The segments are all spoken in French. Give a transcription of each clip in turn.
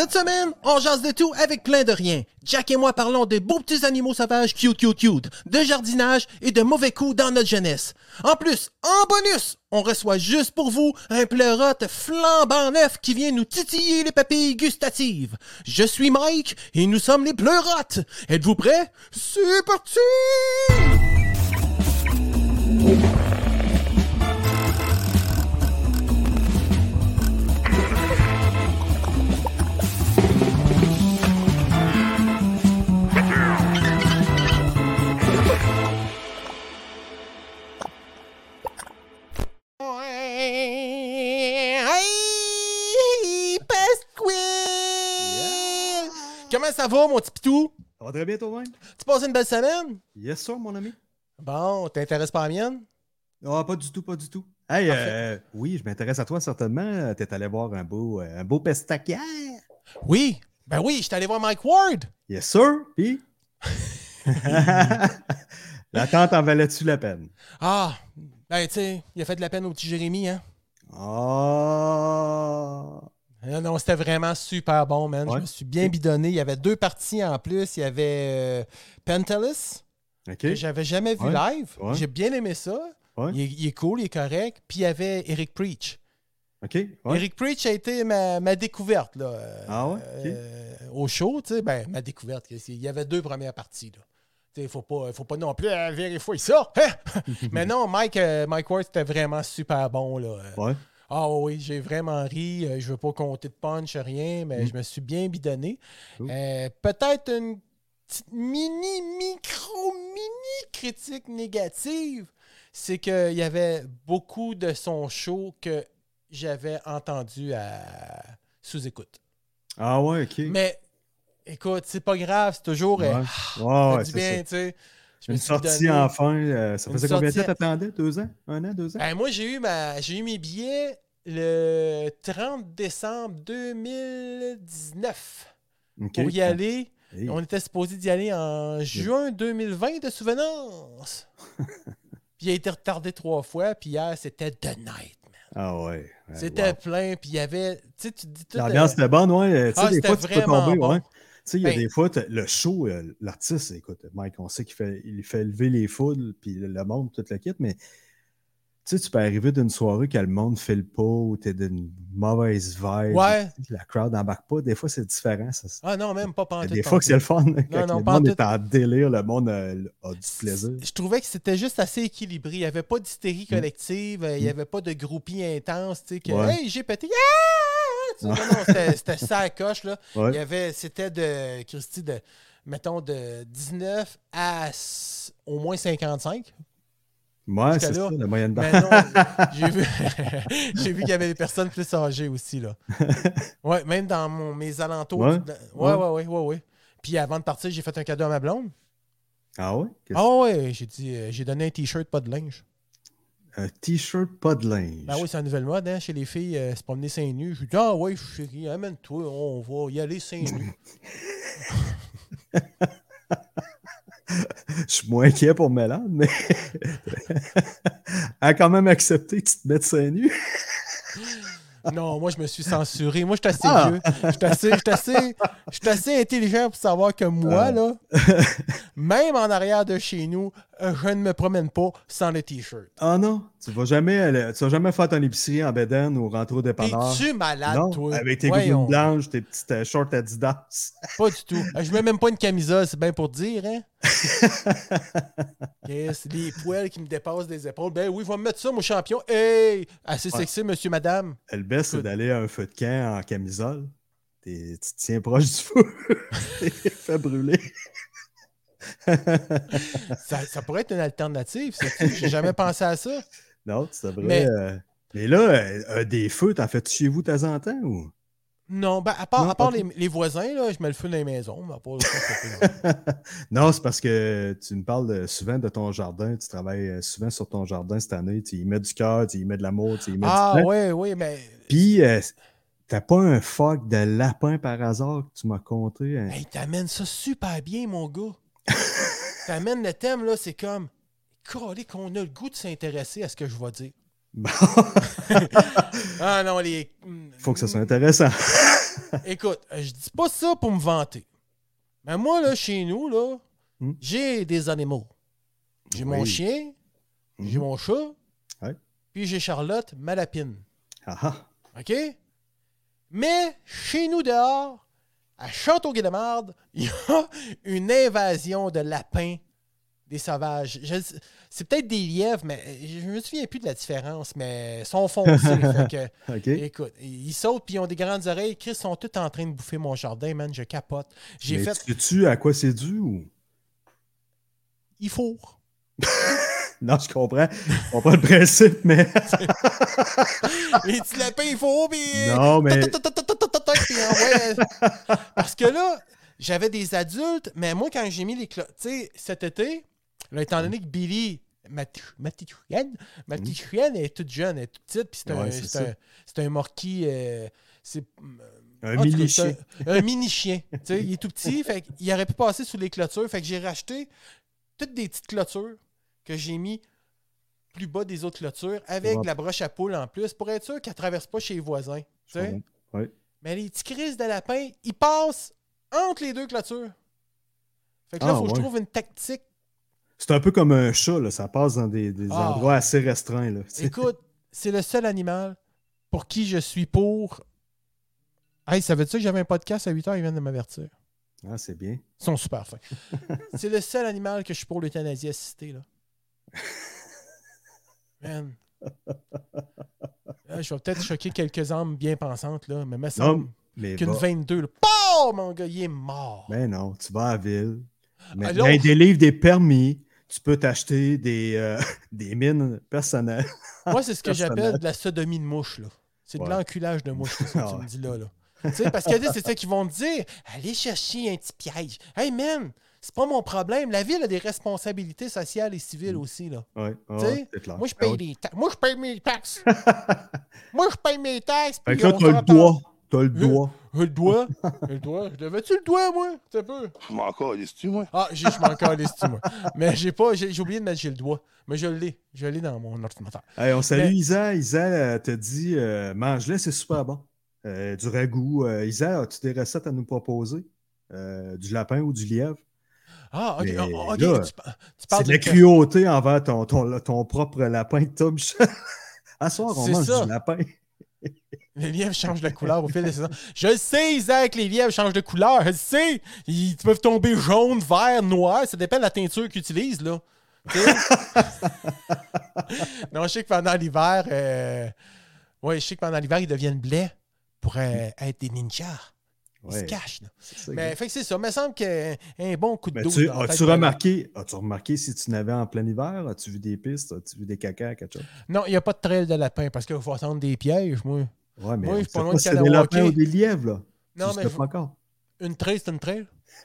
Cette semaine, on jase de tout avec plein de rien. Jack et moi parlons de beaux petits animaux sauvages cute cute cute, de jardinage et de mauvais coups dans notre jeunesse. En plus, en bonus, on reçoit juste pour vous un pleurote flambant neuf qui vient nous titiller les papilles gustatives. Je suis Mike et nous sommes les pleurotes. Êtes-vous prêts? C'est parti! Hey, Pasquale! Comment ça va, mon petit pitou? Ça va très bien toi-même? Tu passes une belle semaine? Yes, sir, mon ami. Bon, t'intéresses pas à la mienne? Ah, pas du tout, pas du tout. Hey, euh, oui, je m'intéresse à toi certainement. T'es allé voir un beau, euh, un beau pestaquière. Oui, ben oui, j'étais allé voir Mike Ward. Yes, sir. Puis? L'attente en valait-tu la peine? Ah, ben tu sais, il a fait de la peine au petit Jérémy, hein? Ah. Non, non, c'était vraiment super bon, man. Je me suis bien bidonné. Il y avait deux parties en plus. Il y avait euh, Pentelis, OK. que j'avais jamais vu Ouais. live. Ouais. J'ai bien aimé ça. Il, est, il est cool, il est correct. Puis il y avait Eric Preach. OK. Ouais. Eric Preach a été ma, ma découverte là, Ah euh, au show. tu sais, Ben, ma découverte. Il y avait deux premières parties. Là. Il ne faut pas, faut pas non plus euh, vérifier ça. hein? Mais non, Mike, euh, Mike Ward, c'était vraiment super bon. Là. Ouais. Ah oui, j'ai vraiment ri. Euh, Je veux pas compter de punch, rien, mais Mm. je me suis bien bidonné. Cool. Euh, Peut-être une petite mini, micro, mini critique négative, c'est qu'il y avait beaucoup de son show que j'avais entendu à sous-écoute. Ah ouais, OK. Mais écoute, c'est pas grave, c'est toujours. euh, Ouais. ah, Ouais, ça ouais, c'est bien, tu sais. Une sortie donné- enfin. euh, ça faisait combien de temps sortie- t'attendais? Deux ans? Un an, deux ans? Ben, moi, j'ai eu, ma... j'ai eu mes billets le 30 décembre 2019 OK. pour y aller. Hey. On était supposé d'y aller en juin 2020 de souvenance. puis il a été retardé trois fois. Puis hier, c'était The Night, man. Ah ouais. ouais, C'était wow. plein. Puis il y avait. Tu sais, tu te dis tout. L'ambiance euh, était bonne, ouais. Tu sais, Ah, des c'était fois, tu peux tomber, bon. ouais. Tu sais, il y a Ben- des fois, le show, euh, l'artiste, écoute, Mike, on sait qu'il fait, il fait lever les foules, puis le monde, tout le kit, mais tu sais, tu peux arriver d'une soirée que le monde fait le pas ou t'es d'une mauvaise vibe. Ouais. La crowd n'embarque pas. Des fois, c'est différent. ça. Ah non, même pas a des fois que c'est le fun. hein, Quand non, le monde est en délire, le monde euh, a du plaisir. Je trouvais que c'était juste assez équilibré. Il n'y avait pas d'hystérie collective, euh, il n'y avait pas de groupie intense, tu sais, que. Ouais. Hey, j'ai pété! Ah! Non, non, c'était- ça à coche, là. Ouais. Il y avait, c'était de, Christy, de, mettons, de 19 à au moins 55. Ouais, c'est ça, la moyenne d'âge. j'ai vu, vu qu'il y avait des personnes plus âgées aussi, là. Ouais, même dans mon, mes alentours. Ouais. du- Ouais, ouais, ouais, ouais, ouais. Puis avant de partir, j'ai fait un cadeau à ma blonde. Ah ouais? Ah ouais, j'ai dit, euh, j'ai donné un t-shirt, pas de linge. Un t-shirt, pas de linge. Ben oui, c'est la nouvelle mode, hein, chez les filles, euh, se promener seins nus. Je dis, ah ouais, chérie, amène-toi, on va y aller seins nus. Je suis moins inquiet pour Mélane, mais elle a quand même accepté que tu te mettes seins nus. non, moi, je me suis censuré. Moi, je suis assez Ah. vieux. Je suis assez, assez, intelligent pour savoir que moi, Ah. là, même en arrière de chez nous, je ne me promène pas sans le t-shirt. Ah non, tu vas jamais aller- tu vas jamais faire ton épicerie en bedaine ou rentrer au dépanneur. Es-tu malade, Non, toi? avec tes gougounes blanches, tes petites euh, shorts Adidas. Pas du tout. Euh, Je mets même pas une camisole, c'est bien pour dire, hein? Yes, les poils qui me dépassent des épaules. Ben oui, va me mettre ça, mon champion. Hey! Assez Ouais. sexy, monsieur, madame. Le best, c'est d'aller à un feu de camp en camisole. Tu te tiens proche du feu. T'es fait brûler. Ça, ça pourrait être une alternative. J'ai jamais pensé à ça. non, tu devrais. Mais- euh, Mais là, euh, euh, des feux, t'en fais-tu chez vous de temps en temps ou? Non, ben, à part, Non, à part ok. les, les voisins, là, je mets le feu dans les maisons. Mais à part c'est non, c'est parce que tu me parles souvent de ton jardin. Tu travailles souvent sur ton jardin cette année. Tu y mets du cœur, tu y mets de l'amour, tu y mets ah, du temps. oui, oui, mais. Puis, euh, t'as pas un fuck de lapin par hasard que tu m'as conté? hein? Hey, t'amènes ça super bien, mon gars. T'amènes le thème, là, c'est comme. Calé qu'on a le goût de s'intéresser à ce que je vais dire. Bon, Ah non, les. hmm, faut que ça soit intéressant. Écoute, je dis pas ça pour me vanter. Mais moi, là, chez nous, là, Hmm? j'ai des animaux. J'ai mon chien, j'ai Mhm. mon chat, Ouais. puis j'ai Charlotte, ma lapine. Ah ah. OK? Mais chez nous dehors, à Château-Guédemarde, il y a une invasion de lapins des sauvages. C'est peut-être des lièvres, mais je me souviens plus de la différence, mais ils sont foncés. fait que, OK. écoute, ils sautent puis ils ont des grandes oreilles. Chris sont tous en train de bouffer mon jardin, man. Je capote. J'ai fait. Sais-tu à quoi c'est dû ou? Ils fourrent. Non, je comprends. Je comprends le principe, mais. Les petits lapins, ils fourrent, puis. non, mais. Parce que là, j'avais des adultes, mais moi, quand j'ai mis les clo- Tu sais, cet été, là, étant donné que Billy, ma, petite chienne, ma petite chienne, elle est toute jeune, elle est toute petite, puis c'est un, Ouais, c'est un, c'est un morquis. euh, c'est Un mini chien. Un, un mini chien. Il est tout petit, fait qu'il aurait pu passer sous les clôtures. Fait que j'ai racheté toutes des petites clôtures que j'ai mis plus bas des autres clôtures avec Ouais. la broche à poule en plus pour être sûr qu'elle ne traverse pas chez les voisins. Ouais. Mais les petits crises de lapin, ils passent entre les deux clôtures. Fait que là, il Ah, faut que je trouve une tactique. C'est un peu comme un chat, là. Ça passe dans des, des Ah. endroits assez restreints, là. Écoute, c'est le seul animal pour qui je suis pour. Hey, ça veut dire que j'avais un podcast à 8 h, ils viennent de m'avertir. Ah, c'est bien. Ils sont super fins. c'est le seul animal que je suis pour l'euthanasie assistée. Là. Man. Là, je vais peut-être choquer quelques âmes bien pensantes, là, mais me semble Mais qu'une va- 22, là, mon gars, il est mort. Ben non, tu vas à la ville. Mais, Alors- mais des livres, des permis, tu peux t'acheter des, euh, des mines personnelles. Moi, c'est ce que j'appelle de la sodomie de mouche. là. C'est de Ouais. l'enculage de mouche, c'est ça que tu Ah me dis là. là. Tu sais, parce que c'est ça qu'ils vont te dire. Allez chercher un petit piège. Hey, man, c'est pas mon problème. La ville a des responsabilités sociales et civiles aussi. Là. Ouais, clair. Moi, je Ah paye des taxes. Moi, je paye mes taxes. Moi, je paye mes taxes. Fait que là, t'as le doigt. T'as le doigt. Le doigt. Le doigt. Je devais-tu le doigt, moi? Un peu. Je m'en calisse-tu, moi? Ah, j'ai- je m'en calisse, moi. Mais j'ai pas, j'ai j'ai oublié de mettre j'ai le doigt. Mais je l'ai. Je l'ai dans mon ordinateur. Hey, on salue Mais- Isa. Isa euh, te dit euh, mange-le, c'est super bon. Euh, du ragoût. Euh, Isa, as-tu des recettes à nous proposer? Euh, Du lapin ou du lièvre? Ah, ok. Là, tu, pa- tu C'est parles de la cruauté envers ton, ton, ton propre lapin que Michel. À soir, on mange ça. du lapin. Les lièvres changent de couleur au fil des saisons. Je le sais, Isaac, les lièvres changent de couleur. Je le sais. Ils peuvent tomber jaune, vert, noir. Ça dépend de la teinture qu'ils utilisent, là. Tu non, je sais que pendant l'hiver, euh... ouais, je sais que pendant l'hiver, ils deviennent blés pour euh, être des ninjas. Ils se cachent. là. c'est ça, Mais fait que c'est ça. Il me semble qu'un un bon coup de Mais dos. as-tu de- remarqué, as-tu remarqué si tu n'avais en plein hiver? As-tu vu des pistes? As-tu vu des caca, quelque chose? Non, il n'y a pas de trail de lapin parce qu'il faut attendre des pièges, moi. Ouais, mais Moi, je suis pas loin de c'est des lapins ou des lièvres, là. Non, mais sais je- pas encore. Une trail, c'est une trail.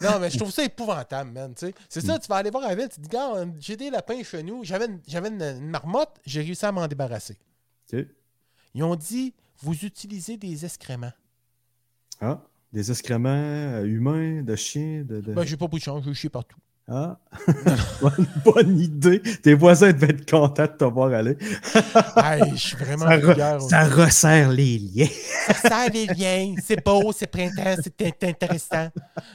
non, mais je trouve ça épouvantable, man. C'est Hmm. ça, tu vas aller voir la ville, tu te dis, gars, j'ai des lapins chez nous. J'avais une, j'avais une, une marmotte, j'ai réussi à m'en débarrasser. OK. Ils ont dit, vous utilisez des excréments. Ah, des excréments euh, humains, de chiens, de. de- Ben, j'ai pas beaucoup de chance, j'ai chier partout. Ah, bonne, bonne idée. Tes voisins devaient être contents de te voir aller. Hey, je suis vraiment Ça, re- ça resserre les liens. Ça sert les liens, c'est beau, c'est printemps, c'est in- intéressant.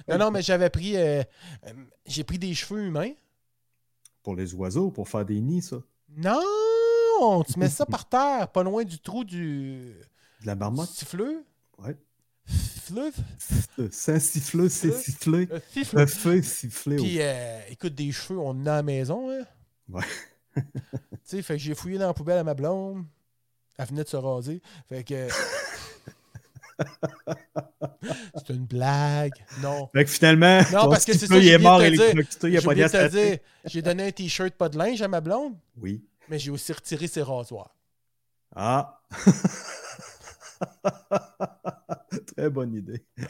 Non, non, mais j'avais pris, euh, euh, j'ai pris des cheveux humains. Pour les oiseaux, pour faire des nids, ça. Non, tu mets ça par terre, pas loin du trou du De la marmotte. siffleux? Ouais. Fleuve? C'est un siffleux, c'est sifflé. Euh, siffleux. Un feu sifflé. Puis, euh, écoute, des cheveux, on en a à la maison. Hein? Ouais. tu sais, fait que j'ai fouillé dans la poubelle à ma blonde. Elle venait de se raser. Fait que. C'est une blague. Non. Fait que finalement, Non, parce que c'est siffleux, ça, il est mort électrocuté, il n'y a pas de te dire, j'ai donné un t-shirt pas de linge à ma blonde, Oui. mais j'ai aussi retiré ses rasoirs. Ah. Très bonne idée.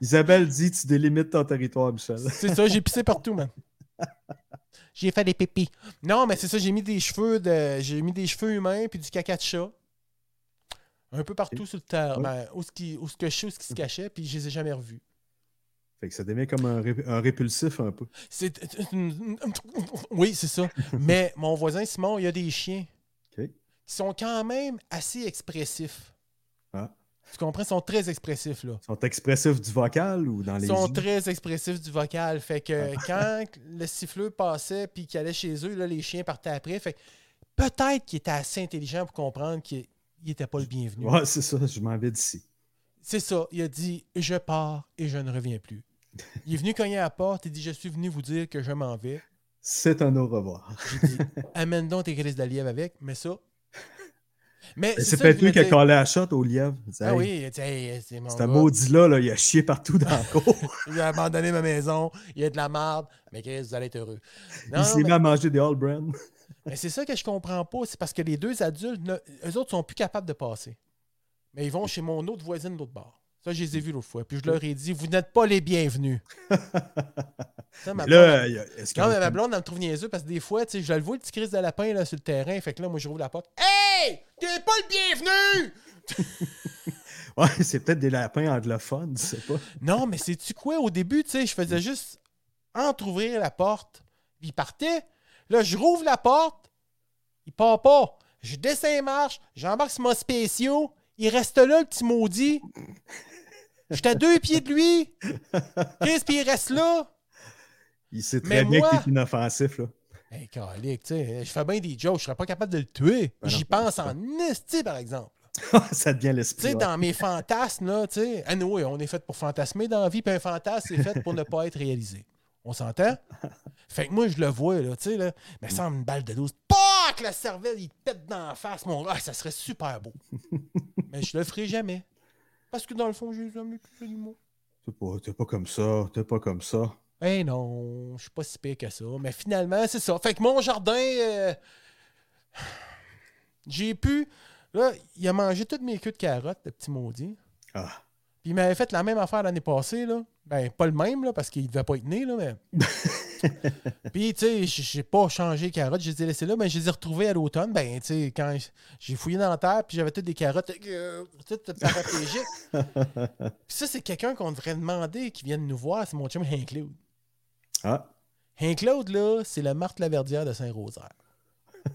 Isabelle dit tu délimites ton territoire, Michel. C'est ça, j'ai pissé partout, man. J'ai fait des pépis. Non, mais c'est ça, j'ai mis des cheveux de. J'ai mis des cheveux humains puis du caca de chat. Un peu partout sur le terre. Ouais. Ben, où ce qui, où ce que je sais, où ce qui se cachait, puis je les ai jamais revus. Fait que ça devient comme un, ré- un répulsif un peu. C'est. Oui, c'est ça. mais mon voisin Simon, il a des chiens sont quand même assez expressifs. Ah. Tu comprends? Ils sont très expressifs, là. Ils sont expressifs du vocal ou dans les Ils sont yeux? très expressifs du vocal. Fait que quand le siffleur passait puis qu'il allait chez eux, là, les chiens partaient après. Fait que peut-être qu'il était assez intelligent pour comprendre qu'il n'était pas le bienvenu. Ouais, c'est ça, je m'en vais d'ici. C'est ça. Il a dit Je pars et je ne reviens plus. Il est venu cogner à la porte et dit Je suis venu vous dire que je m'en vais. C'est un au revoir. J'ai dit Amène donc tes crises de lièvre avec, mais ça. Mais C'est ça que peut-être lui qui a collé la shot au lièvre. Ah oui, c'est mon Ce gars. maudit-là, là, il a chié partout dans le cours. Il a abandonné ma maison, il y a de la marde, mais Chris, vous allez être heureux. Il s'est mis à manger des All Brand. Mais c'est ça que je comprends pas. C'est parce que les deux adultes, eux autres, sont plus capables de passer. Mais ils vont chez mon autre voisine de l'autre bord. Ça, je les ai vus l'autre fois. Puis je leur ai dit, vous n'êtes pas les bienvenus. Ça, ma Là, non, mais ma blonde, elle me trouve niaiseux parce que des fois, tu sais, je le vois, le petit crise de lapin là, sur le terrain. Fait que là, moi, je rouvre la porte. Hey! T'es pas le bienvenu! Ouais, c'est peut-être des lapins anglophones, je sais pas. Non, mais sais-tu quoi? Au début, tu sais, je faisais juste entrouvrir la porte. Puis il partait. Là, je rouvre la porte. Il part pas. Je descends les marches. J'embarque sur mon spéciaux. Il reste là, le petit maudit. J'étais à deux pieds de lui. Qu'est-ce puis il reste là? Il sait Mais très bien moi- que t'es inoffensif, là. Hey, calique, tu sais, je fais bien des jokes. Je serais pas capable de le tuer. Ben J'y pense en esti, par exemple. ça devient Tu l'esprit. sais, ouais. dans mes fantasmes, là, tu sais, anyway, on est fait pour fantasmer dans la vie, puis un fantasme, c'est fait pour ne pas être réalisé. On s'entend? Fait que moi, je le vois, là, tu sais, là, mais ça une balle de 12. PAC! La cervelle, il te pète dans la face, mon gars. Ah, ça serait super beau. mais je le ferai jamais. Parce que dans le fond, j'ai jamais plus animaux. T'es pas, t'es pas comme ça, t'es pas comme ça. Eh non, je suis pas si pire que ça. Mais finalement, c'est ça. Fait que mon jardin, euh, j'ai pu. Là, il a mangé toutes mes queues de carottes, le petit maudit. Ah. Puis il m'avait fait la même affaire l'année passée, là. Ben, pas le même, là, parce qu'il devait pas être né, là, mais. Puis, tu sais, j'ai pas changé carottes, je les ai laissées là, mais je les ai retrouvées à l'automne. Ben, tu sais, quand j'ai fouillé dans la terre, puis j'avais toutes des carottes, euh, toutes paraplégiques. Puis ça, c'est quelqu'un qu'on devrait demander qui vienne nous voir, c'est mon chum Hank Claude. Ah. Hank Claude, là, c'est le Marthe Laverdière de Saint-Rosaire.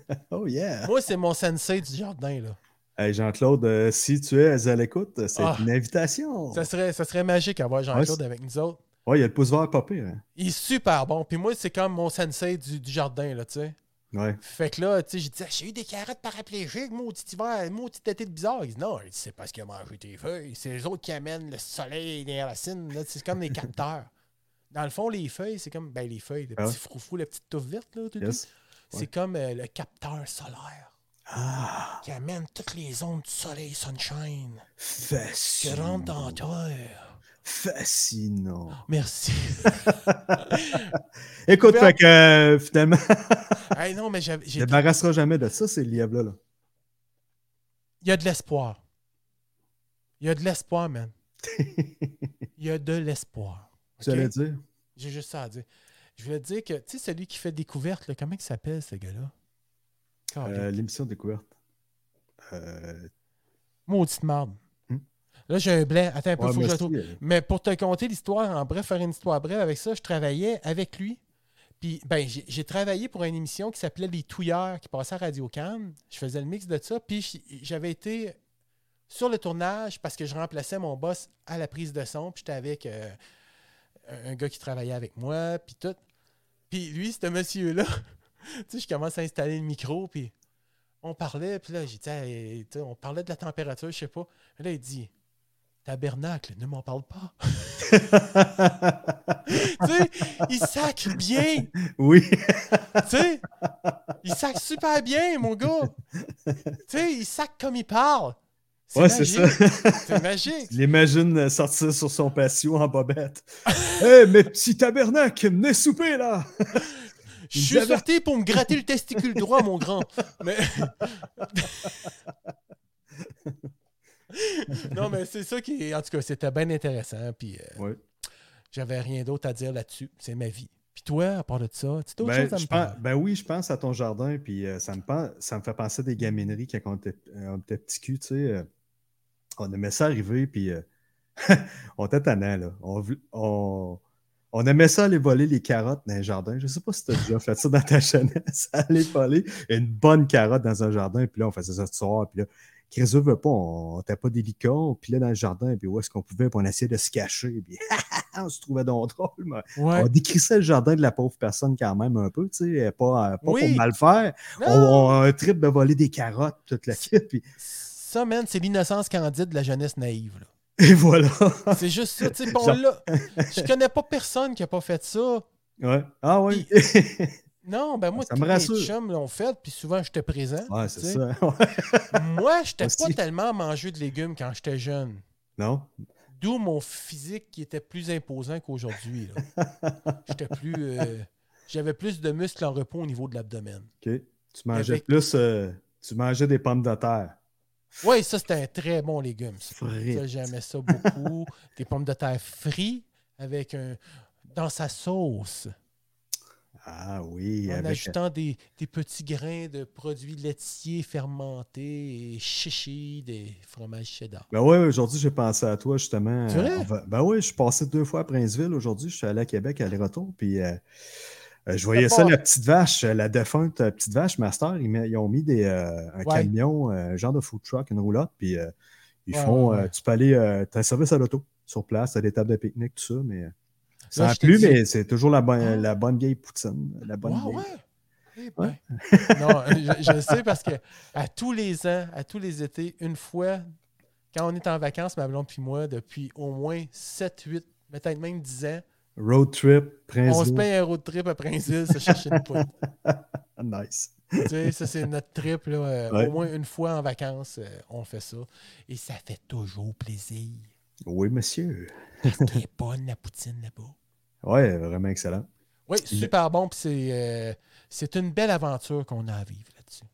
Oh yeah. Moi, c'est mon sensei du jardin, là. Hey, Jean-Claude, euh, si tu es à l'écoute, c'est Ah. une invitation. Ça serait, ça serait magique d'avoir Jean-Claude avec nous autres. Ouais, il y a le pouce vert pire. Hein? Il est super bon. Puis moi, c'est comme mon sensei du, du jardin, là, tu sais. Ouais. Fait que là, tu sais, j'ai dit, Ah, j'ai eu des carottes paraplégiques, maudit hiver, maudit été de bizarre. Il dit, non, il dit, c'est parce qu'il a mangé tes feuilles. C'est les autres qui amènent le soleil, les racines. là. C'est comme des capteurs. Dans le fond, les feuilles, c'est comme, ben, les feuilles, le Ah. petit froufou, la petite touffe verte, là. Yes. c'est Ouais. comme euh, le capteur solaire Ah. qui amène toutes les ondes du soleil, sunshine, qui Fascinant. rentrent dans la terre. Fascinant. Merci. Écoute, fait que euh, finalement, hey, non, mais j'ai débarrassera jamais de ça, ces lièvres-là. là. Il y a de l'espoir. Il y a de l'espoir, man. Il y a de l'espoir. Tu allais dire? J'ai juste ça à dire. Je voulais te dire que, tu sais, celui qui fait découverte, là, comment il s'appelle, ce gars-là? Euh, L'émission découverte. Euh, Maudite marde. Hmm? Là, j'ai un blanc. Attends un peu, ouais, faut que je le merci, trouve. euh, Mais pour te conter l'histoire, en bref, faire une histoire brève avec ça, je travaillais avec lui. Puis, ben, j'ai travaillé pour une émission qui s'appelait Les Touilleurs, qui passait à Radio Cannes. Je faisais le mix de ça. Puis, j'avais été sur le tournage parce que je remplaçais mon boss à la prise de son. Puis, j'étais avec euh, un gars qui travaillait avec moi. Puis, tout. Puis, lui, ce monsieur-là, sais, je commence à installer le micro. Puis, on parlait. Puis là, j'ai dit, Hey, tu sais, on parlait de la température, je sais pas. Là, il dit, Tabernacle, ne m'en parle pas. tu sais, il sacre bien. Oui. Tu sais, il sacre super bien, mon gars. Tu sais, il sacre comme il parle. C'est Ouais, c'est ça. C'est magique. Je l'imagine euh, sortir sur son patio en bobette. Hé, mes petits tabernacles, venez souper là! Je suis sorti pour me gratter le testicule droit, mon grand. Mais... non, mais c'est ça qui est. En tout cas, c'était bien intéressant. Puis euh, Ouais. j'avais rien d'autre à dire là-dessus. C'est ma vie. Puis toi, à part de ça, tu d'autres Ben, choses à me pense- ben oui, je pense à ton jardin, puis euh, ça, me ça me fait penser à des gamineries quand on était, euh, était petit cul, tu sais. euh, on aimait ça arriver, puis on était tannant, là. On, on, On aimait ça aller voler les carottes dans un jardin. Je sais pas si tu as déjà fait ça dans ta jeunesse. aller voler une bonne carotte dans un jardin, puis là, on faisait ça ce soir, puis là, Chris veut pas, on n'était pas des licornes, puis là, dans le jardin, puis où est-ce qu'on pouvait, puis on essayait de se cacher, puis on se trouvait donc drôle. Mais Ouais. On décrissait le jardin de la pauvre personne quand même un peu, tu sais, pas, pas Oui. pour mal faire. On, Non! on a un trip de voler des carottes, toute la puis Ça, man, c'est l'innocence candide de la jeunesse naïve. là. et voilà. C'est juste ça. tu sais, là, je connais pas personne qui a pas fait ça. Ouais. Ah oui. Non, ben moi, Ça tous rassure. chums l'ont fait, puis souvent, j'étais présent. ouais, c'est ça. Ouais. Moi, j'étais pas tellement mangeux de légumes quand j'étais jeune. Non? D'où mon physique qui était plus imposant qu'aujourd'hui. J'étais plus. euh, J'avais plus de muscles en repos au niveau de l'abdomen. OK. Tu mangeais Avec- plus. euh, tu mangeais des pommes de terre. Oui, ça, c'était un très bon légume. ça. Frites. Ça, J'aimais ça beaucoup. Des pommes de terre frites avec un. dans sa sauce. Ah oui. en avec- ajoutant des, des petits grains de produits laitiers fermentés et chichis, des fromages cheddar. Ben ouais, aujourd'hui, j'ai pensé à toi, justement. C'est vrai? Va- Ben oui, je suis passé deux fois à Princeville aujourd'hui. Je suis allé à Québec aller-retour. Puis euh, euh, je voyais ça, pas- la petite vache, euh, la défunte euh, petite vache Master. Ils, met- ils ont mis des, euh, un Ouais. camion, un genre de food truck, une roulotte. Puis ils Ouais, font. ouais, tu peux aller. tu as un service à l'auto sur place, as des tables de pique-nique, tout ça. Mais ça a plu, mais c'est toujours la, bonne Ah. la bonne vieille poutine. La bonne vieille. Eh ben. non, je, je le sais parce que à tous les ans, à tous les étés, une fois, quand on est en vacances, ma blonde puis moi, depuis au moins 7, 8, peut-être même 10 ans, Road trip, on se paye un road trip à Princeville se chercher une poudre. Nice. tu sais, ça, c'est notre trip. Là, euh, Ouais. Au moins une fois en vacances, euh, on fait ça. Et ça fait toujours plaisir. Oui, monsieur. Parce qu'elle est bonne, la poutine, là-bas. Ouais, vraiment excellent. Oui, super bon. Puis c'est, euh, c'est une belle aventure qu'on a à vivre là-dessus.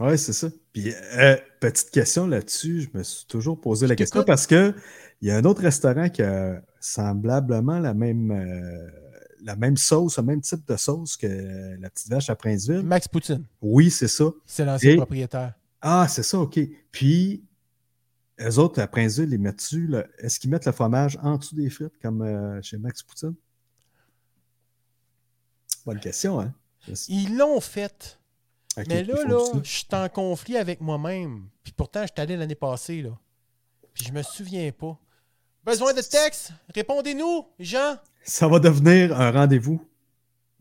Oui, c'est ça. Puis, euh, petite question là-dessus, je me suis toujours posé la question parce que il y a un autre restaurant qui a semblablement la même, euh, la même sauce, le même type de sauce que la petite vache à Princeville. Max Poutine, Oui, c'est ça. c'est l'ancien Et- propriétaire. Ah, c'est ça, OK. Puis, eux autres, à Princeville, ils mettent est-ce qu'ils mettent le fromage en dessous des frites comme euh, chez Max Poutine? Bonne question, hein? Ils l'ont fait. Mais là, là, je suis en conflit avec moi-même. Puis pourtant, je suis allé l'année passée, là. Puis je me souviens pas. Besoin de texte? Répondez-nous, Jean. Ça va devenir un rendez-vous.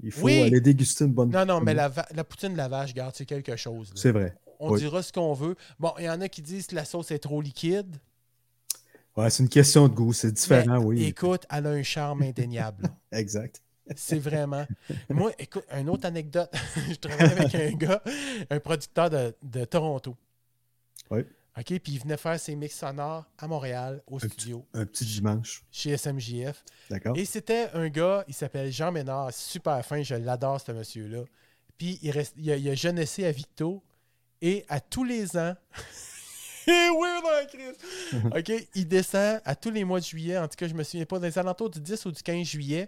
Il faut Oui. aller déguster une bonne Non, non, mais la, poutine de la vache, garde, c'est quelque chose. C'est vrai. On oui. dira ce qu'on veut. Bon, il y en a qui disent que la sauce est trop liquide. Ouais, c'est une question de goût, c'est différent, Mais oui. Écoute, elle a un charme indéniable. Exact. C'est vraiment. Moi, écoute, une autre anecdote. je travaillais avec un gars, un producteur de, de Toronto. Oui. OK, puis il venait faire ses mix sonores à Montréal, au studio, Un petit dimanche. chez SMJF. D'accord? Et c'était un gars, il s'appelle Jean Ménard, super fin, je l'adore, ce monsieur-là. Puis il, reste, il, a, il a jeunessé à Victo, et à tous les ans, il est weird dans la crise. OK, il descend à tous les mois de juillet, en tout cas, je me souviens pas, dans les alentours du 10 ou du 15 juillet,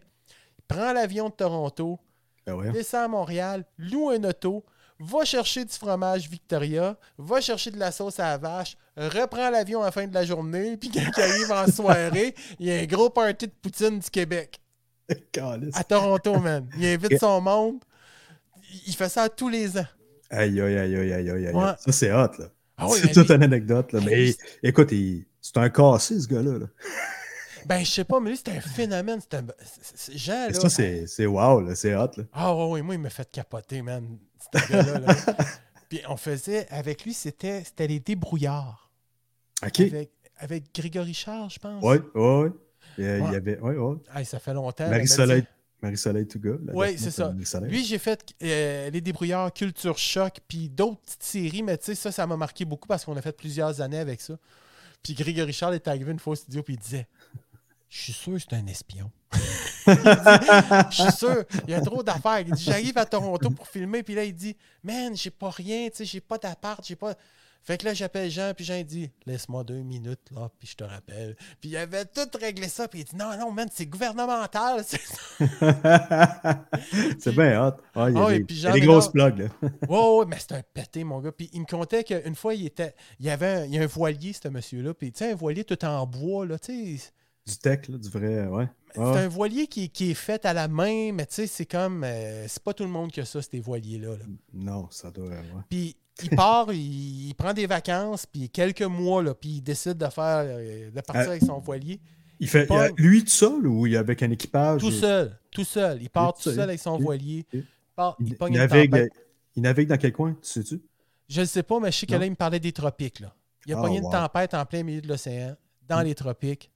il prend l'avion de Toronto, Ben ouais. descend à Montréal, loue un auto, va chercher du fromage Victoria, va chercher de la sauce à la vache, reprend l'avion à la fin de la journée, puis quand il arrive en soirée, il y a un gros party de poutine du Québec. À Toronto, man. Il invite son monde. Il fait ça tous les ans. Aïe, aïe, aïe, aïe, aïe, aïe. Ouais. Ça, c'est hot, là. Ah oui, c'est toute une anecdote, là. Mais écoute, il- c'est un cassé, ce gars-là. là. Ben, je sais pas, mais lui, c'est un phénomène. C'est un... Jean, là... ça, c'est c'est wow, là. C'est hot, là. Ah ouais, ouais, moi, il m'a fait capoter, man. Gars-là. là. Puis on faisait... Avec lui, c'était c'était les débrouillards. OK. Avec, avec Grégory Charles, je pense. Ouais, ouais, ouais. Il y avait. Ouais, ouais. Hey, ça fait longtemps. Marie-Soleil. Marie-Soleil Touga. Oui, c'est ça. Lui, j'ai fait euh, Les Débrouillards, Culture Choc, puis d'autres petites séries, mais tu sais, ça, ça m'a marqué beaucoup parce qu'on a fait plusieurs années avec ça. Puis Grégory Charles est arrivé une fois au studio, puis il disait Je suis sûr que c'est un espion. Il dit, Je suis sûr, il y a trop d'affaires. Il dit J'arrive à Toronto pour filmer, puis là, il dit Man, j'ai pas rien, tu sais, j'ai pas d'appart, j'ai pas. Fait que là, j'appelle Jean, puis Jean, il dit Laisse-moi deux minutes, là, puis je te rappelle. Puis il avait tout réglé ça, puis il dit Non, non, man, c'est gouvernemental. c'est bien hot. Ah, il y a oui, des, puis il y a Jean des grosses plugs, là. Ouais, ouais, mais c'est un pété, mon gars. Puis il me contait qu'une fois, il était. Il y avait un, il y a un voilier, ce monsieur-là. Puis tu sais, un voilier tout en bois, là, tu sais. Du tech, là, du vrai. Ouais. c'est Ah. un voilier qui, qui est fait à la main, mais tu sais, c'est comme. euh, c'est pas tout le monde qui a ça, ces voiliers-là. là. Non, ça doit. Ouais. Puis il part, il, il prend des vacances, puis quelques mois, là, puis il décide de faire euh, de partir Euh, avec son voilier. Il fait il- lui tout seul ou il est avec un équipage Tout seul, tout seul. Il part tout seul. avec son voilier. Il, part- une navigue, il navigue dans quel coin, tu sais-tu? Je ne sais pas, mais je sais que là, il me parlait des tropiques. Là. Il a Ah, pogné une wow. tempête en plein milieu de l'océan, dans Mm. les tropiques.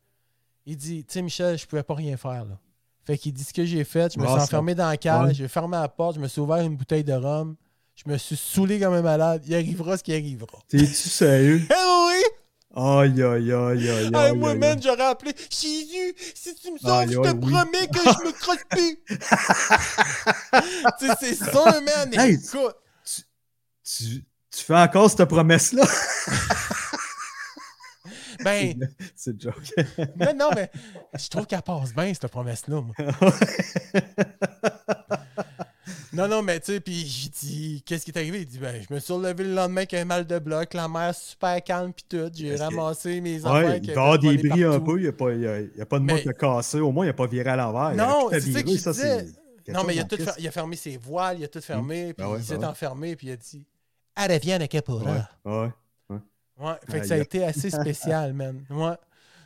Il dit Tu sais, Michel, je pouvais pas rien faire. Là. Fait qu'il dit ce que j'ai fait. Je me Ah, suis enfermé dans la cage, Ouais. j'ai fermé la porte, je me suis ouvert une bouteille de rhum. Je me suis saoulé comme un malade. Il arrivera ce qui arrivera. T'es-tu sérieux? Eh oui! Aïe, aïe, aïe, aïe, aïe. moi, man, j'aurais appelé Jésus, si tu me sauves, je te promets que je me crosse plus. tu sais, c'est ça, man. Écoute. Tu, tu fais encore cette promesse-là? Ben, C'est une joke. non, non, mais je trouve qu'elle passe bien, cette promesse-là. Non, non, mais tu sais, puis j'ai dit, qu'est-ce qui est arrivé? Il dit, ben, je me suis relevé le lendemain avec un mal de bloc, la mer super calme, puis tout. J'ai que- ramassé mes affaires. Ouais, il va des bris un peu, il n'y a, pas- y a- il y a pas de mot Mais- qui a cassé, au moins il n'a pas viré à l'envers. Non, c'est ça Non, mais il a, chose tout en fer- crise. il a fermé ses voiles, il a tout fermé, puis Ben ouais, il s'est ben ouais. enfermé, puis il a dit, elle revient à Capora. Ouais, ouais. Ouais, fait que Aïe, ça a été assez spécial, man. Ouais.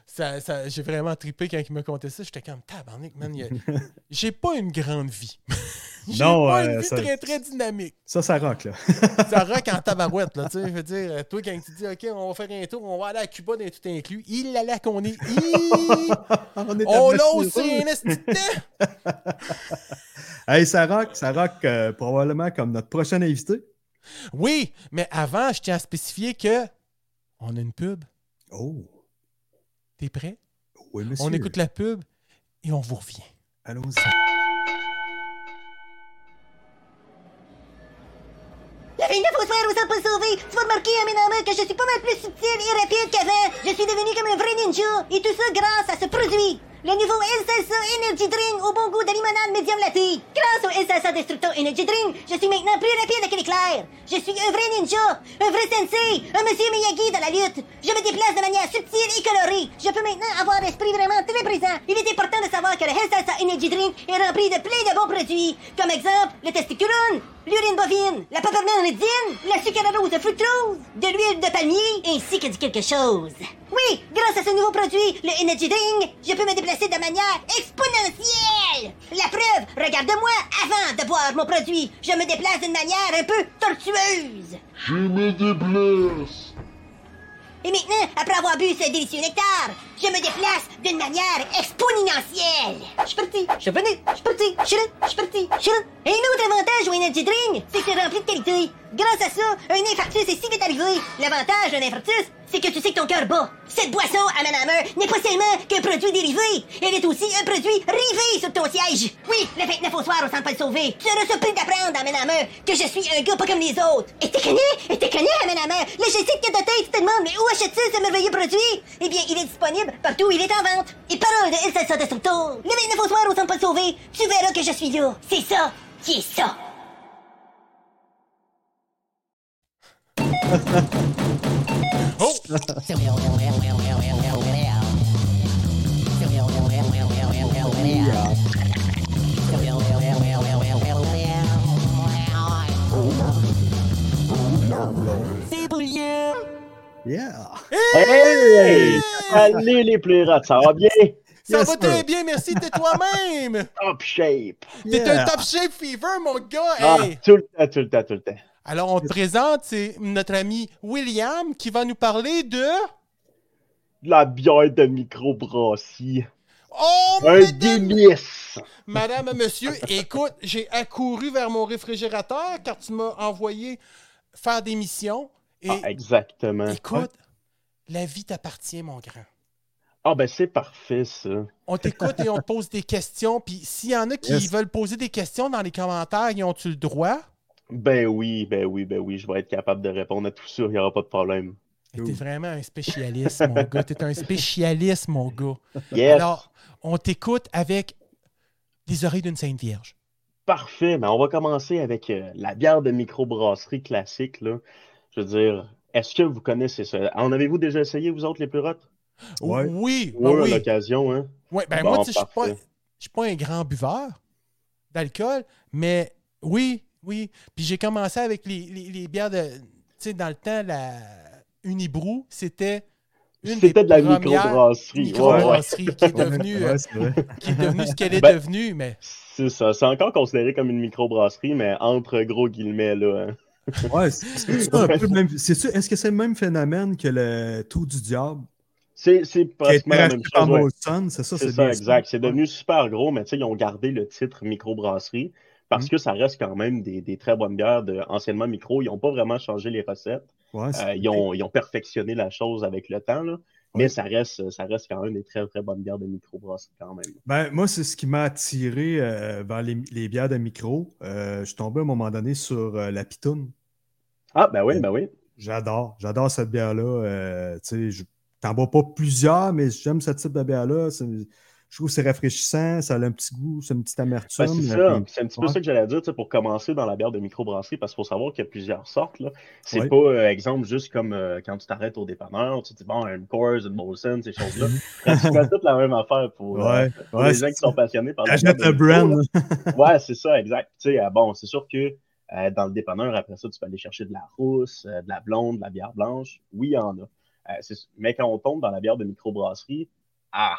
Ça, ça- j'ai vraiment trippé quand il m'a conté ça. J'étais comme, tabarnak, man. il a- J'ai pas une grande vie. J'ai Non, pas euh, une vie ça- très, très dynamique. Ça, ça rock, là. Ça rock en tabarouette, là. Tu sais, je veux dire, euh, toi, quand tu dis, OK, on va faire un tour, on va aller à Cuba d'un tout inclus, il allait qu'on est. Hi! On est On l'a. Hey, ça rock, ça rock euh, probablement comme notre prochain invité. Oui, mais avant, je tiens à spécifier que on a une pub. Oh, T'es prêt? oui, monsieur. On écoute la pub et on vous revient. Allons-y. La reine de Fossoir vous a pas sauvé. Tu vas remarquer, Amenama, que je suis pas mal plus subtil et rapide qu'avant. Je suis devenu comme un vrai ninja. Et tout ça grâce à ce produit. Le nouveau Salsa Energy Drink au bon goût de limonade médium latte. Grâce au Salsa Destructo Energy Drink, je suis maintenant plus rapide que l'éclair. Je suis un vrai ninja, un vrai sensei, un monsieur Miyagi dans la lutte. Je me déplace de manière subtile et colorée. Je peux maintenant avoir l'esprit vraiment très présent. Il est important de savoir que le Salsa Energy Drink est rempli de plein de bons produits. Comme exemple, le testiculone, l'urine bovine, la paparmanidine, la sucralose de fructose, de l'huile de palmier, ainsi que du quelque chose. Oui, grâce à ce nouveau produit, le Energy Drink, je peux me déplacer de manière exponentielle. La preuve, regarde-moi avant de boire mon produit. Je me déplace d'une manière un peu tortueuse. Je me déplace. Et maintenant, après avoir bu ce délicieux nectar, je me déplace d'une manière exponentielle. Je suis parti, je suis venu, je suis parti, je suis je suis parti, je suis. Et un autre avantage au Energy Drink, c'est que c'est rempli de qualité. Grâce à ça, un infarctus est si vite arrivé. L'avantage d'un infarctus, c'est que tu sais que ton cœur bat. Cette boisson, Hammer n'est pas seulement qu'un produit dérivé, elle est aussi un produit rivé sur ton siège. Oui, le 29 au soir au Centre Paul Sauvé, tu seras surpris d'apprendre, Hammer, que je suis un gars pas comme les autres. Et t'es connu? Et t'es connu, Hammer? Là, je sais que de tête, tu te demandes, mais où achètes-tu ce merveilleux produit? Eh bien, il est disponible partout où il est en vente. Et parole de El Salsa Destructo, le 29 au soir au Centre Paul Sauvé, tu verras que je suis là. C'est ça qui est ça. Oh! Yeah! Hey! Salut les plérates, ça va bien? Ça Yes, va très bien, merci, t'es toi-même! Top shape! T'es Yeah. un top shape fever, mon gars! Ah, hey. tout le temps, tout le temps, tout le temps. Alors, on te présente, c'est notre ami William qui va nous parler de... De la bière de microbrasserie. Oh, Un madame, délice! madame, monsieur, écoute, j'ai accouru vers mon réfrigérateur car tu m'as envoyé faire des missions. Et Ah, exactement. écoute, la vie t'appartient, mon grand. Ah, ben c'est parfait, ça. On t'écoute et on te pose des questions. Puis s'il y en a qui Yes. veulent poser des questions dans les commentaires, ils ont-tu le droit? Ben oui, ben oui, ben oui, je vais être capable de répondre à tout ça, il n'y aura pas de problème. T'es vraiment un spécialiste, mon gars. T'es un spécialiste, mon gars. Yes! Alors, on t'écoute avec les oreilles d'une Sainte Vierge. Parfait, mais on va commencer avec euh, la bière de microbrasserie classique, là. Je veux dire, est-ce que vous connaissez ça? En avez-vous déjà essayé, vous autres, les plérates? Ouais. Oui, ben Ouais, à oui. l'occasion, hein. Ouais, ben Bon, moi, tu sais, je suis pas, parfait. je suis pas un grand buveur d'alcool, mais oui, oui. Puis j'ai commencé avec les, les- les bières de. Tu sais, dans le temps, la Unibrou, c'était une des C'était de la premières microbrasserie. Ouais, ouais. microbrasseries qui est devenue euh, Ouais, qui est devenue ce qu'elle est Ben- devenue, mais C'est ça. C'est encore considéré comme une microbrasserie, mais entre gros guillemets, là. hein. Ouais, c'est- un peu le même- Est-ce que c'est le même phénomène que le Tout du Diable? C'est pratiquement la même chose. ouais. C'est ça, C'est ça, bien exact. C'est devenu super gros, mais tu sais, ils ont gardé le titre microbrasserie parce Mhm. que ça reste quand même des, des très bonnes bières de anciennement micro. Ils n'ont pas vraiment changé les recettes. Ouais, Euh, ils, ont, ils ont perfectionné la chose avec le temps, là. mais Ouais. ça reste, ça reste quand même des très très bonnes bières de microbrasserie quand même. Ben, moi, c'est ce qui m'a attiré euh, vers les, les bières de micro. Euh, je suis tombé à un moment donné sur euh, la pitoune. Ah, ben oui, ben oui. J'adore. J'adore cette bière-là. Tu sais, je t'en bois pas plusieurs, mais j'aime ce type de bière-là. C'est- Je trouve que c'est rafraîchissant, ça a un petit goût, c'est une petite amertume. Ben, c'est euh, ça. C'est un petit peu ouais. ça que j'allais dire tu sais, pour commencer dans la bière de microbrasserie, parce qu'il faut savoir qu'il y a plusieurs sortes. là. C'est Ouais. pas, euh, exemple, juste comme euh, quand tu t'arrêtes au dépanneur, tu te dis, bon, une Coors, une Molson, ces choses-là. Pratiquement toute la même affaire pour, euh, pour les gens c'est qui sont passionnés par la le brand. Ouais, c'est ça, exact. Tu sais, bon, c'est sûr que dans le dépanneur, après ça, tu peux aller chercher de la rousse, de la blonde, de la bière blanche. Oui, il y en a. C'est- mais quand on tombe dans la bière de microbrasserie, ah!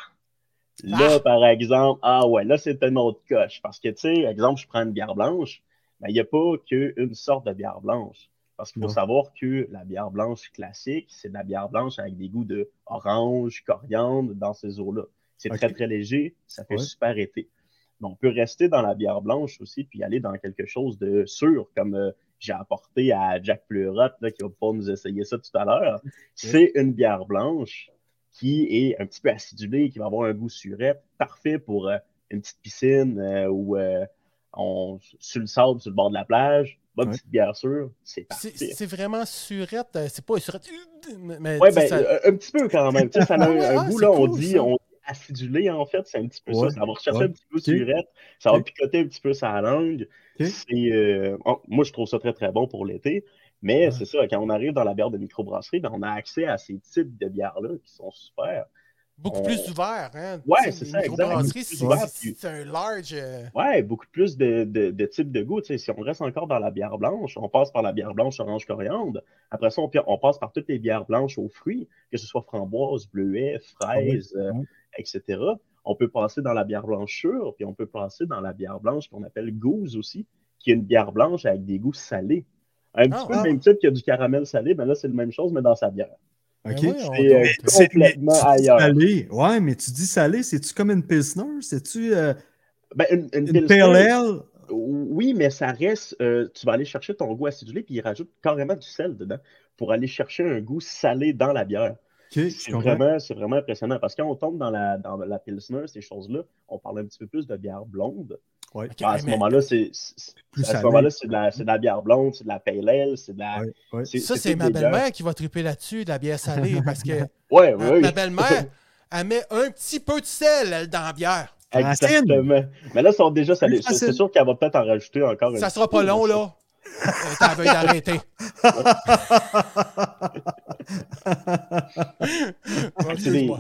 Là, Ah! par exemple, ah ouais, là, c'est un autre coche. Parce que, tu sais, exemple, je prends une bière blanche, mais il n'y a pas qu'une sorte de bière blanche. Parce qu'il faut Non. savoir que la bière blanche classique, c'est de la bière blanche avec des goûts de orange, coriandre dans ces eaux-là. C'est très, très léger, ça fait Ouais. super été. Mais on peut rester dans la bière blanche aussi, puis aller dans quelque chose de sûr, comme euh, j'ai apporté à Jack Pleurotte, là, qui va pouvoir nous essayer ça tout à l'heure. C'est une bière blanche qui est un petit peu acidulée, qui va avoir un goût surette, parfait pour euh, une petite piscine euh, ou euh, on, sur le sable, sur le bord de la plage. Bonne Ouais. petite bière sûre, c'est parfait. c'est vraiment surette. euh, C'est pas une surette. Mais Ouais, ben, ça- un petit peu quand même. Ça a un, ah, goût, là, on dit, ça. on dit acidulé, en fait, c'est un petit peu Ouais, ça. Ça va rechercher ouais. un petit peu surette, ça va picoter un petit peu sa langue. Euh, oh, moi, je trouve ça très, très bon pour l'été. Mais Ouais. c'est ça, quand on arrive dans la bière de microbrasserie, ben, on a accès à ces types de bières-là qui sont super. beaucoup on- plus ouvert. Hein? Ouais, c'est ça, exact, microbrasseries, beaucoup plus c'est- un large. euh, Ouais, beaucoup plus de, de, de types de goûts. Si on reste encore dans la bière blanche, on passe par la bière blanche orange coriandre. Après ça, on, on passe par toutes les bières blanches aux fruits, que ce soit framboise, bleuet, fraise, euh, etc. On peut passer dans la bière blanche sûre, puis on peut passer dans la bière blanche qu'on appelle gouze aussi, qui est une bière blanche avec des goûts salés. Un petit Ah, peu ah. le même type que du caramel salé, mais là, c'est la même chose, mais dans sa bière. ben OK. voyons C'est, euh, complètement mais tu dis ailleurs. Salé. Ouais, mais tu dis salé, c'est-tu comme une Pilsner? C'est-tu euh, Ben, une, une Pilsner? Oui, mais ça reste. euh, tu vas aller chercher ton goût acidulé, puis il rajoute carrément du sel dedans pour aller chercher un goût salé dans la bière. OK, je C'est vraiment, c'est vraiment impressionnant parce que quand on tombe dans la, dans la Pilsner, ces choses-là, on parle un petit peu plus de bière blonde. Ouais. À ce mais moment-là, c'est, c'est- Plus à ce salé. moment-là, c'est de, la, c'est de la bière blonde, c'est de la pale ale, c'est de la. Ouais, ouais. Ça, c'est ma belle-mère qui va triper là-dessus, de la bière salée, parce que Ouais, ma, ouais, ma belle-mère, elle met un petit peu de sel elle, dans la bière. Exactement. Mais là, ils sont déjà salés. C'est, sûr qu'elle va peut-être en rajouter encore Ça sera pas long, là. Euh, T'as veuille d'arrêter. C'est des-.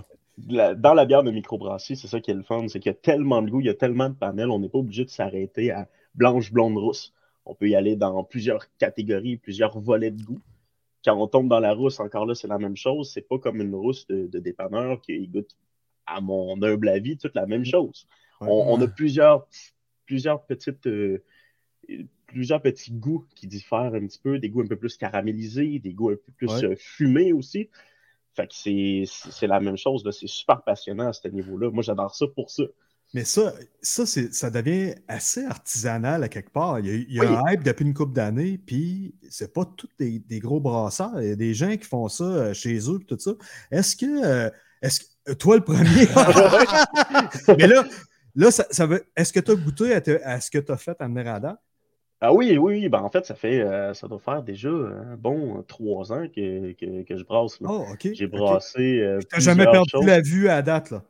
La- dans la bière de microbrasserie, c'est ça qui est le fun, c'est qu'il y a tellement de goût, il y a tellement de panels, on n'est pas obligé de s'arrêter à blanche, blonde, rousse. On peut y aller dans plusieurs catégories, plusieurs volets de goût. Quand on tombe dans la rousse, encore là, c'est la même chose. C'est pas comme une rousse de, de dépanneur qui goûte, à mon humble avis, toute la même chose. Ouais. On, on a plusieurs, plusieurs petites. euh, plusieurs petits goûts qui diffèrent un petit peu, des goûts un peu plus caramélisés, des goûts un peu plus Ouais. euh, fumés aussi. Fait que c'est c'est la même chose, là. c'est super passionnant à ce niveau-là. Moi, j'adore ça pour ça. Mais ça, ça, c'est- ça devient assez artisanal à quelque part. Il y a, il y a Oui. un hype depuis une couple d'années, puis c'est pas tous des, des gros brasseurs. Il y a des gens qui font ça euh, chez eux, tout ça. Est-ce que, euh, est-ce que, toi le premier, mais là, là ça, ça veut, est-ce que tu as goûté à, te- à ce que tu as fait à Miranda? Ah oui, oui, oui. Ben, en fait, ça fait euh, ça doit faire déjà un bon euh, trois ans que, que, que je brasse. là. Oh, OK. J'ai brassé. euh, T'as jamais plusieurs perdu choses. la vue à date, là.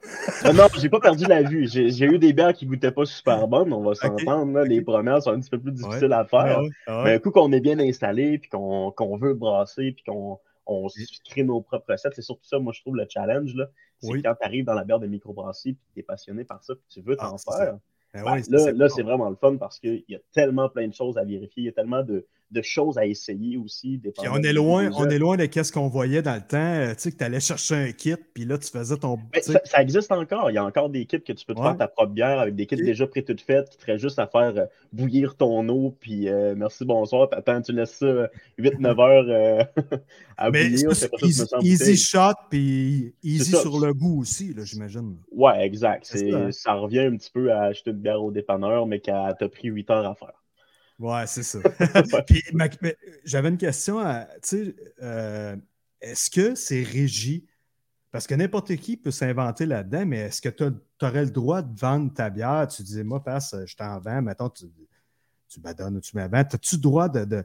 Ah non, j'ai pas perdu la vue. J'ai eu des bières qui goûtaient pas super bonnes, on va s'entendre. Les premières sont un petit peu plus difficiles à faire. Ouais, ouais. Mais un coup qu'on est bien installé, puis qu'on veut brasser, puis qu'on on crée nos propres recettes. C'est surtout ça, moi, je trouve le challenge. là. C'est Oui. quand tu arrives dans la bière de microbrasserie et tu es passionné par ça, puis tu veux t'en Ah, c'est faire. Ben ben, là, là, c'est vraiment le fun parce qu'il y a tellement plein de choses à vérifier, il y a tellement de, de choses à essayer aussi. Puis on est loin, on est loin de qu'est-ce qu'on voyait dans le temps. euh, Tu sais, que tu allais chercher un kit, puis là, tu faisais ton. Ben, ça, ça existe encore. Il y a encore des kits que tu peux te Ouais. faire ta propre bière avec des kits Ok. déjà pré toutes faites qui te juste à faire euh, bouillir ton eau. Puis euh, merci, bonsoir. T'attends, tu laisses ça 8-9 heures euh, à Mais bouillir. pas easy, ça shot, puis easy sur le goût aussi, là, j'imagine. Ouais, exact. Hein. Ça revient un petit peu à acheter une bière au dépanneur, mais qu'elle t'a pris 8 heures à faire. Ouais, c'est ça. Puis, j'avais une question à. Tu sais, euh, est-ce que c'est régi? Parce que n'importe qui peut s'inventer là-dedans, mais est-ce que tu aurais le droit de vendre ta bière? Tu dis, moi, passe, je t'en vends, mettons, tu, tu badonnes ou tu me la vends. As-tu le droit de. de-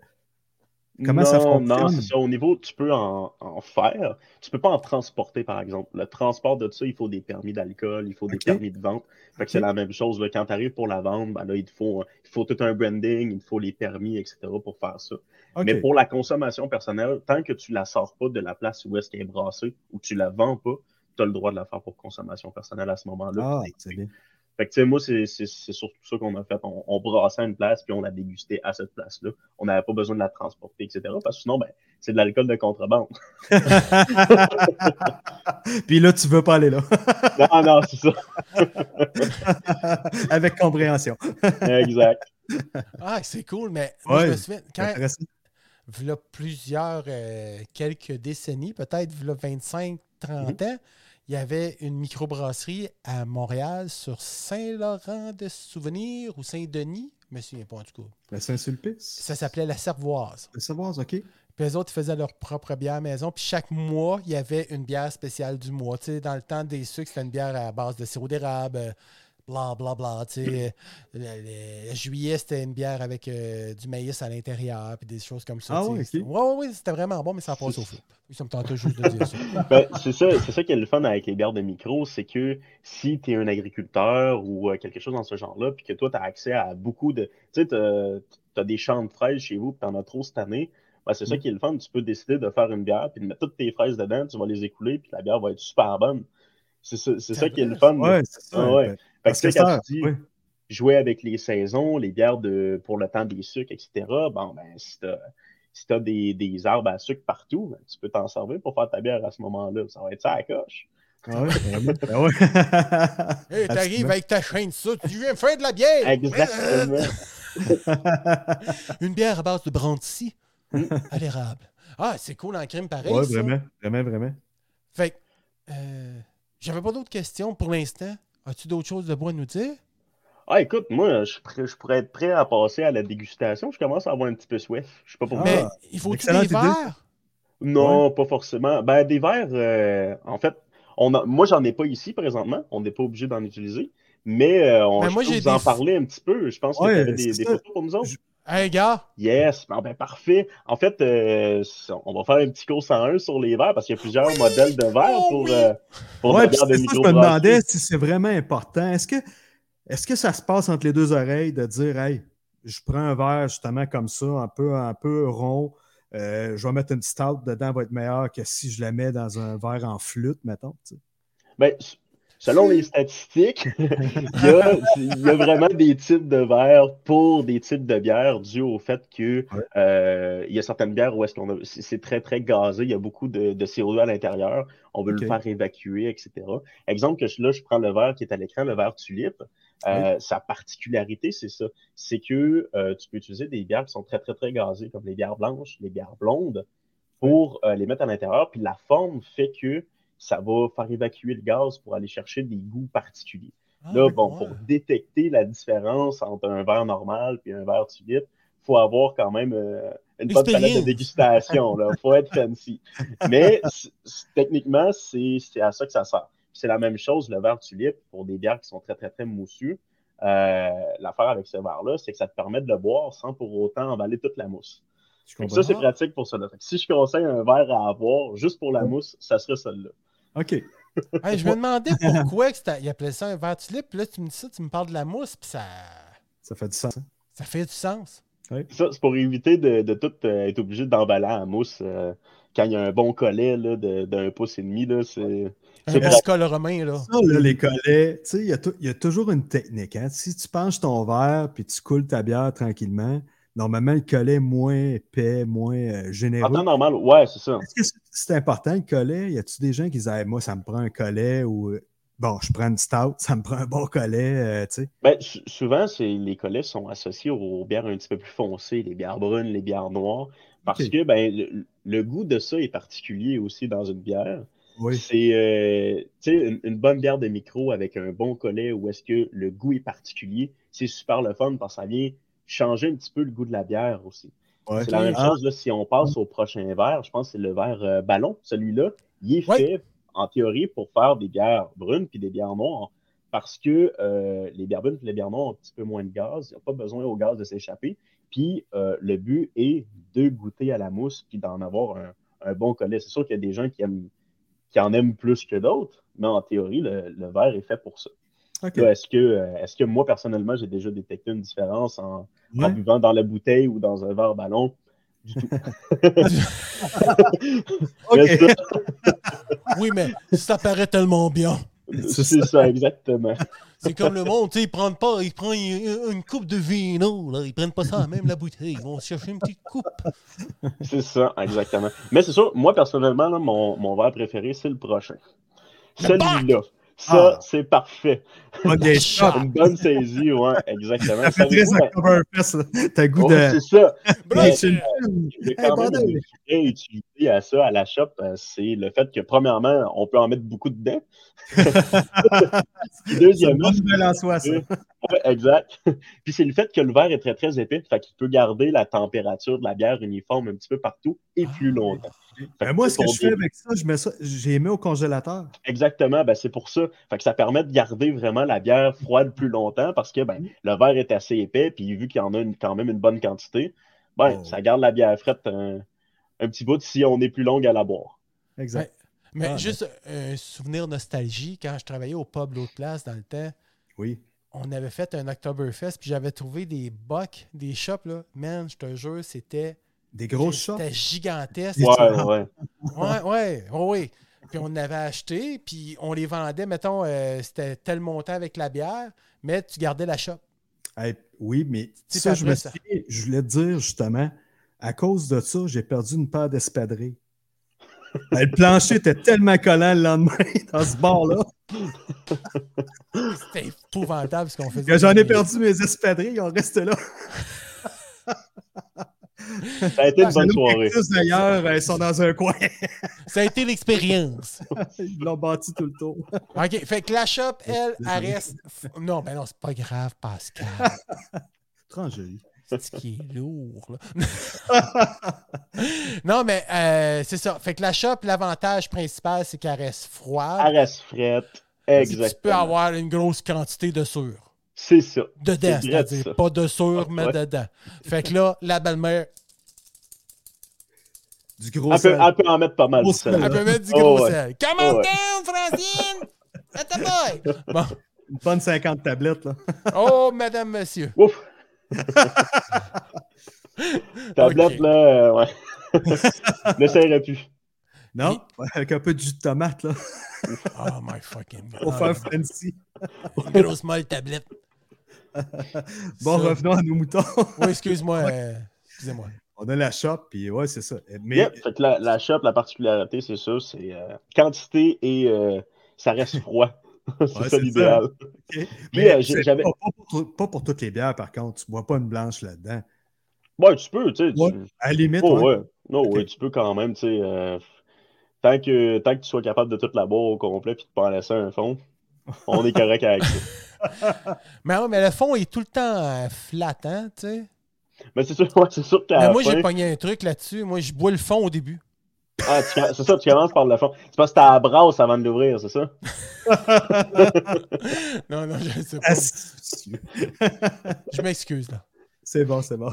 Comment non, ça fonctionne? Non, c'est ça. Au niveau, tu peux en, en faire. Tu peux pas en transporter, par exemple. Le transport de ça, il faut des permis d'alcool, il faut des permis de vente. Fait que c'est la même chose. Là. Quand tu arrives pour la vente, ben là, il te faut, il faut tout un branding, il te faut les permis, etc. pour faire ça. Mais pour la consommation personnelle, tant que tu la sors pas de la place où est-ce qu'elle est brassée ou tu la vends pas, tu as le droit de la faire pour consommation personnelle à ce moment-là. Ah, Puis c'est bien. Fait que, tu sais, moi, c'est surtout ça qu'on a fait. On, on brassait une place, puis on la dégustait à cette place-là. On n'avait pas besoin de la transporter, etc. Parce que sinon, ben, c'est de l'alcool de contrebande. Puis là, tu veux pas aller là. non, non, c'est ça. Avec compréhension. Exact. Ah, c'est cool, mais moi, je me souviens, quand, plusieurs, euh, quelques décennies, peut-être v'là 25, 30 ans, il y avait une microbrasserie à Montréal sur Saint-Laurent de Souvenir ou Saint-Denis. Je me souviens pas en tout cas. Le Saint-Sulpice? Ça s'appelait la Servoise. Le savoir, OK. Puis les autres, faisaient leur propre bière maison. Puis chaque mois, il y avait une bière spéciale du mois. Tu sais, dans le temps des sucres, c'était une bière à base de sirop d'érable, euh, bla bla bla. Tu sais, Euh, le, le juillet, c'était une bière avec euh, du maïs à l'intérieur, puis des choses comme ça. Ah tu sais. ouais, ouais, c'était vraiment bon, mais ça passe au flou. Ça me tentait juste de dire ça. Ben, c'est ça, c'est ça qui est le fun avec les bières de micro, c'est que si tu es un agriculteur ou euh, quelque chose dans ce genre-là, puis que toi, tu as accès à beaucoup de. Tu sais, tu as, des champs de fraises chez vous, puis tu en as trop cette année, ben, c'est ça Mm. qui est le fun. Tu peux décider de faire une bière, puis de mettre toutes tes fraises dedans, tu vas les écouler, puis la bière va être super bonne. C'est ça, c'est ça qui est le fun. Ouais, c'est ça. Ah ouais. Ben, Fait que, Parce que quand ça, tu dis jouer avec les saisons, les bières de, pour le temps des sucres, etc., bon, ben, si tu as, des, des arbres à sucre partout, ben, tu peux t'en servir pour faire ta bière à ce moment-là. Ça va être ça à la coche. Ah ouais. Ben ouais. Hey, t'arrives avec ta chaîne, ça, tu viens faire de la bière! Exactement. Une bière à base de brandy à l'érable. Ah, c'est cool en crime pareil. Ouais, ça. vraiment, vraiment, vraiment. Fait que, euh, j'avais pas d'autres questions pour l'instant. As-tu d'autres choses de bon à nous dire? Ah, écoute, moi, je, pourrais- je pourrais être prêt à passer à la dégustation. Je commence à avoir un petit peu soif. Je sais pas pour Ah, Mais il faut-tu excellente des verres? Non, pas forcément. Ben, des verres, euh, en fait, on a, moi, j'en ai pas ici présentement. On n'est pas obligé d'en utiliser. Mais euh, on, Ben, je moi, peux vous en parler un petit peu. Je pense que Ouais, tu avais des, photos pour nous autres. Je- Hey, gars! Yes, bon, ben parfait. En fait, euh, on va faire un petit cours 101 sur les verres parce qu'il y a plusieurs modèles de verres Oh, pour, oui! euh, pour Ouais, de je me demandais si c'est vraiment important. Est-ce que, est-ce que ça se passe entre les deux oreilles de dire, hey, je prends un verre justement comme ça, un peu, un peu rond, euh, je vais mettre une stout dedans, va être meilleur que si je la mets dans un verre en flûte, mettons. tu sais? Ben, selon les statistiques, il y, a, il y a vraiment des types de verres pour des types de bières dû au fait que Ouais. euh, il y a certaines bières où est-ce qu'on a c'est très très gazé, il y a beaucoup de, de CO2 à l'intérieur, on veut le faire évacuer, etc. Exemple que je- là, je prends le verre qui est à l'écran, le verre tulipe. Euh, Sa particularité, c'est ça. C'est que euh, tu peux utiliser des bières qui sont très, très, très gazées, comme les bières blanches, les bières blondes, pour euh, les mettre à l'intérieur. Puis la forme fait que ça va faire évacuer le gaz pour aller chercher des goûts particuliers. Ah, Là, bon, ouais. pour détecter la différence entre un verre normal et un verre tulipe, il faut avoir quand même euh, une bonne palette de dégustation. Il faut être fancy. Mais techniquement, c'est à ça que ça sert. C'est la même chose, le verre tulipe, pour des bières qui sont très, très, très moussues. Euh, L'affaire avec ce verre-là, c'est que ça te permet de le boire sans pour autant emballer toute la mousse. Ça, c'est pratique pour ça. Si je conseille un verre à avoir juste pour la mousse, ça serait celui-là. OK. Hey, je me demandais pourquoi il appelait ça un verre tulipe. Puis là, tu me dis ça, tu me parles de la mousse, puis ça, Ça fait du sens. hein? ça fait du sens. Ça, c'est pour éviter de, de tout euh, être obligé d'emballer en mousse euh, quand il y a un bon collet là, de- d'un pouce et demi, là, c'est. Un petit col romain, là. Ça, là, les collets, tu sais, il y, a tou- il y a toujours une technique. Hein? Si tu penches ton verre puis tu coules ta bière tranquillement, normalement, le collet moins épais, moins euh, En généreux. temps normal, ouais, c'est ça. Est-ce que c'est- important le collet? Y a-tu des gens qui disent Hey, moi, ça me prend un collet ou euh, bon, je prends une stout, ça me prend un bon collet, euh, tu sais? Ben, sou- souvent, les collets sont associés aux bières un petit peu plus foncées, les bières brunes, les bières noires, parce que ben, le, le goût de ça est particulier aussi dans une bière. Oui. C'est euh, tu sais, une, une bonne bière de micro avec un bon collet où est-ce que le goût est particulier. C'est super le fun parce que ça vient changer un petit peu le goût de la bière aussi. Ouais. C'est la même Ah, chose là, si on passe au prochain verre. Je pense que c'est le verre euh, ballon. Celui-là, il est Ouais. fait en théorie pour faire des bières brunes puis des bières noires parce que euh, les bières brunes et les bières noires ont un petit peu moins de gaz. Il n'y a pas besoin au gaz de s'échapper. Puis euh, le but est de goûter à la mousse puis d'en avoir un, un bon collet. C'est sûr qu'il y a des gens qui aiment qui en aiment plus que d'autres, mais en théorie, le, le verre est fait pour ça. Est-ce que, euh, est-ce que moi, personnellement, j'ai déjà détecté une différence en, buvant dans la bouteille ou dans un verre ballon? Du tout. Ok. Mais ça, Oui, mais ça paraît tellement bien. C'est ça. ça, exactement. C'est comme le monde, tu sais, ils prennent pas, ils prennent une, une coupe de vino, là. Ils prennent pas ça à même la bouteille. Ils vont chercher une petite coupe. C'est ça, exactement. Mais c'est sûr, moi, personnellement, là, mon, mon verre préféré, c'est le prochain. Celui-là. Ça, Ah. c'est parfait. Pas des. Une bonne saisie, ouais, exactement. Ça fait très Oktoberfest, là. T'as goût de. c'est ça. Bro, c'est une- Hey, à ça, à la shop, euh, c'est le fait que, premièrement, on peut en mettre beaucoup dedans. C'est deuxièmement, nouvelle en soi, ça. ouais, exact. Puis c'est le fait que le verre est très, très épais, fait qu'il peut garder la température de la bière uniforme un petit peu partout et plus longtemps. Ben, moi, c'est ce que je fais avec ça, je mets ça, j'ai mis au congélateur. Exactement, ben c'est pour ça. Fait que ça permet de garder vraiment la bière froide plus longtemps parce que ben, le verre est assez épais, puis vu qu'il y en a une- quand même une bonne quantité, ben, Oh. ça garde la bière frette un petit bout si on est plus longue à la boire. Exact. Mais Ah, juste un souvenir nostalgie, quand je travaillais au pub L'Autre Place dans le temps, Oui. on avait fait un Oktoberfest, puis j'avais trouvé des bocs, des shops, là. Man, je te jure, c'était Des grosses shots. c'était gigantesque. Ouais, ouais. Ouais, ouais, ouais, ouais. Puis on avait acheté, puis on les vendait, mettons, euh, c'était tel montant avec la bière, mais tu gardais la shop. Hey, oui, mais sais, ça, je me après, ça- suis- je voulais te dire justement, à cause de ça, j'ai perdu une paire d'espadrilles. Ben, le plancher était tellement collant le lendemain dans ce bar-là C'était épouvantable ce qu'on faisait. que j'en ai perdu mes espadrilles, ils ont resté là. Ça a été une bonne soirée. d'ailleurs, elles sont dans un coin. Ça a été l'expérience. Ils l'ont bâti tout le tour. OK, fait que la shop, elle, elle reste... Non, ben non, c'est pas grave, Pascal. C'est ce qui est lourd, là. non, mais euh, c'est ça. Fait que la shop, l'avantage principal, c'est qu'elle reste froide. Elle reste frette. Exactement. Tu peux avoir une grosse quantité de sucre. C'est ça. Dedans, C'est c'est-à-dire. ça. Pas de sucre, mais Ouais. dedans. Fait que là, la belle-mère, Du gros Elle peut, sel. elle peut en mettre pas mal. Sel. elle peut mettre du Oh, gros ouais. sel. Come Oh, on ouais. down, Francine! At the boy! Bon. Une bonne 50 tablettes. Là. Oh, madame, monsieur. Ouf! Tablette, là, euh, ouais. N'essayerait plus. Non? Ouais, Avec un peu de jus de tomate là, Oh my fucking pour God. faire fancy. Une grosse molle tablette. Bon, Ça. revenons à nos moutons. Oui, excuse-moi. euh, excusez-moi. On a la shop, puis ouais, c'est ça. Mais Yep. Fait que la, la shop, la particularité, c'est ça, c'est euh, quantité et euh, ça reste froid. c'est Ouais, ça l'idéal. Mais euh, j'avais- pas, pas pour, tout- pas pour toutes les bières, par contre. Tu bois pas une blanche là-dedans. Ouais, tu peux, tu sais. tu- À la limite, Oh, ouais. Non, ouais, tu peux quand même, tu sais. euh, tant, que, tant que tu sois capable de toute la boire au complet puis de pas en laisser un fond, on est correct avec ça. Mais, ouais, mais le fond est tout le temps euh, flattant, tu sais. Mais c'est sûr, ouais, c'est sûr qu'à moi, j'ai pogné un truc là-dessus. Moi, je bois le fond au début. Ah, c'est ça, tu commences par le fond. C'est parce que t'as la brasse avant de l'ouvrir, c'est ça? Non, non, je sais pas. Je m'excuse, là. C'est bon, c'est bon.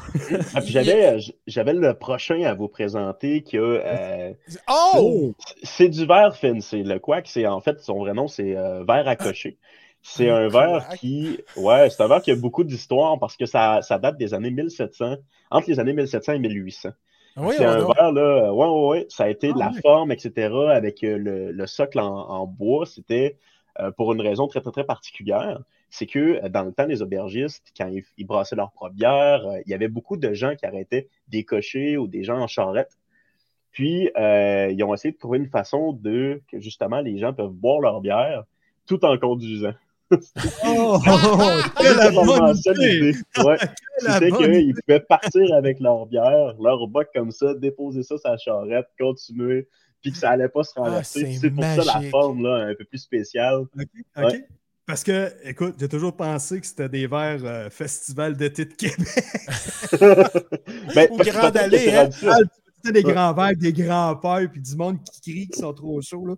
Ah, j'avais, j'avais le prochain à vous présenter qui a. euh, Oh! c'est du verre fancy. Le quack, c'est en fait, son vrai nom, c'est euh, verre à cocher. C'est Un verre qui. Ouais, c'est un verre qui a beaucoup d'histoire parce que ça, ça date des années 1700, entre les années 1700 et 1800. Oui, C'est un a. verre, là, ouais, ouais, ouais, ça a été de Ah la forme, etc., avec euh, le, le socle en, en bois. C'était euh, pour une raison très, très, très particulière. C'est que euh, dans le temps des aubergistes, quand ils, ils brassaient leur propre bière, euh, il y avait beaucoup de gens qui arrêtaient des cochers ou des gens en charrette. Puis, ils ont essayé de trouver une façon de que justement les gens peuvent boire leur bière tout en conduisant. Oh, quelle bonne idée! Ouais. Bonne idée! qu'ils pouvaient partir avec leur bière, leur boc comme ça, déposer ça sur la charrette, continuer, puis que ça allait pas se renverser. Ah, c'est c'est pour ça la forme là, un peu plus spéciale. OK, OK. Parce que, écoute, j'ai toujours pensé que c'était des verres euh, Festival d'été de Québec. Ben, Au Grand Allée, hein? C'était des grands verres, des grands peurs, puis du monde qui crie, qui sont trop chauds. Là.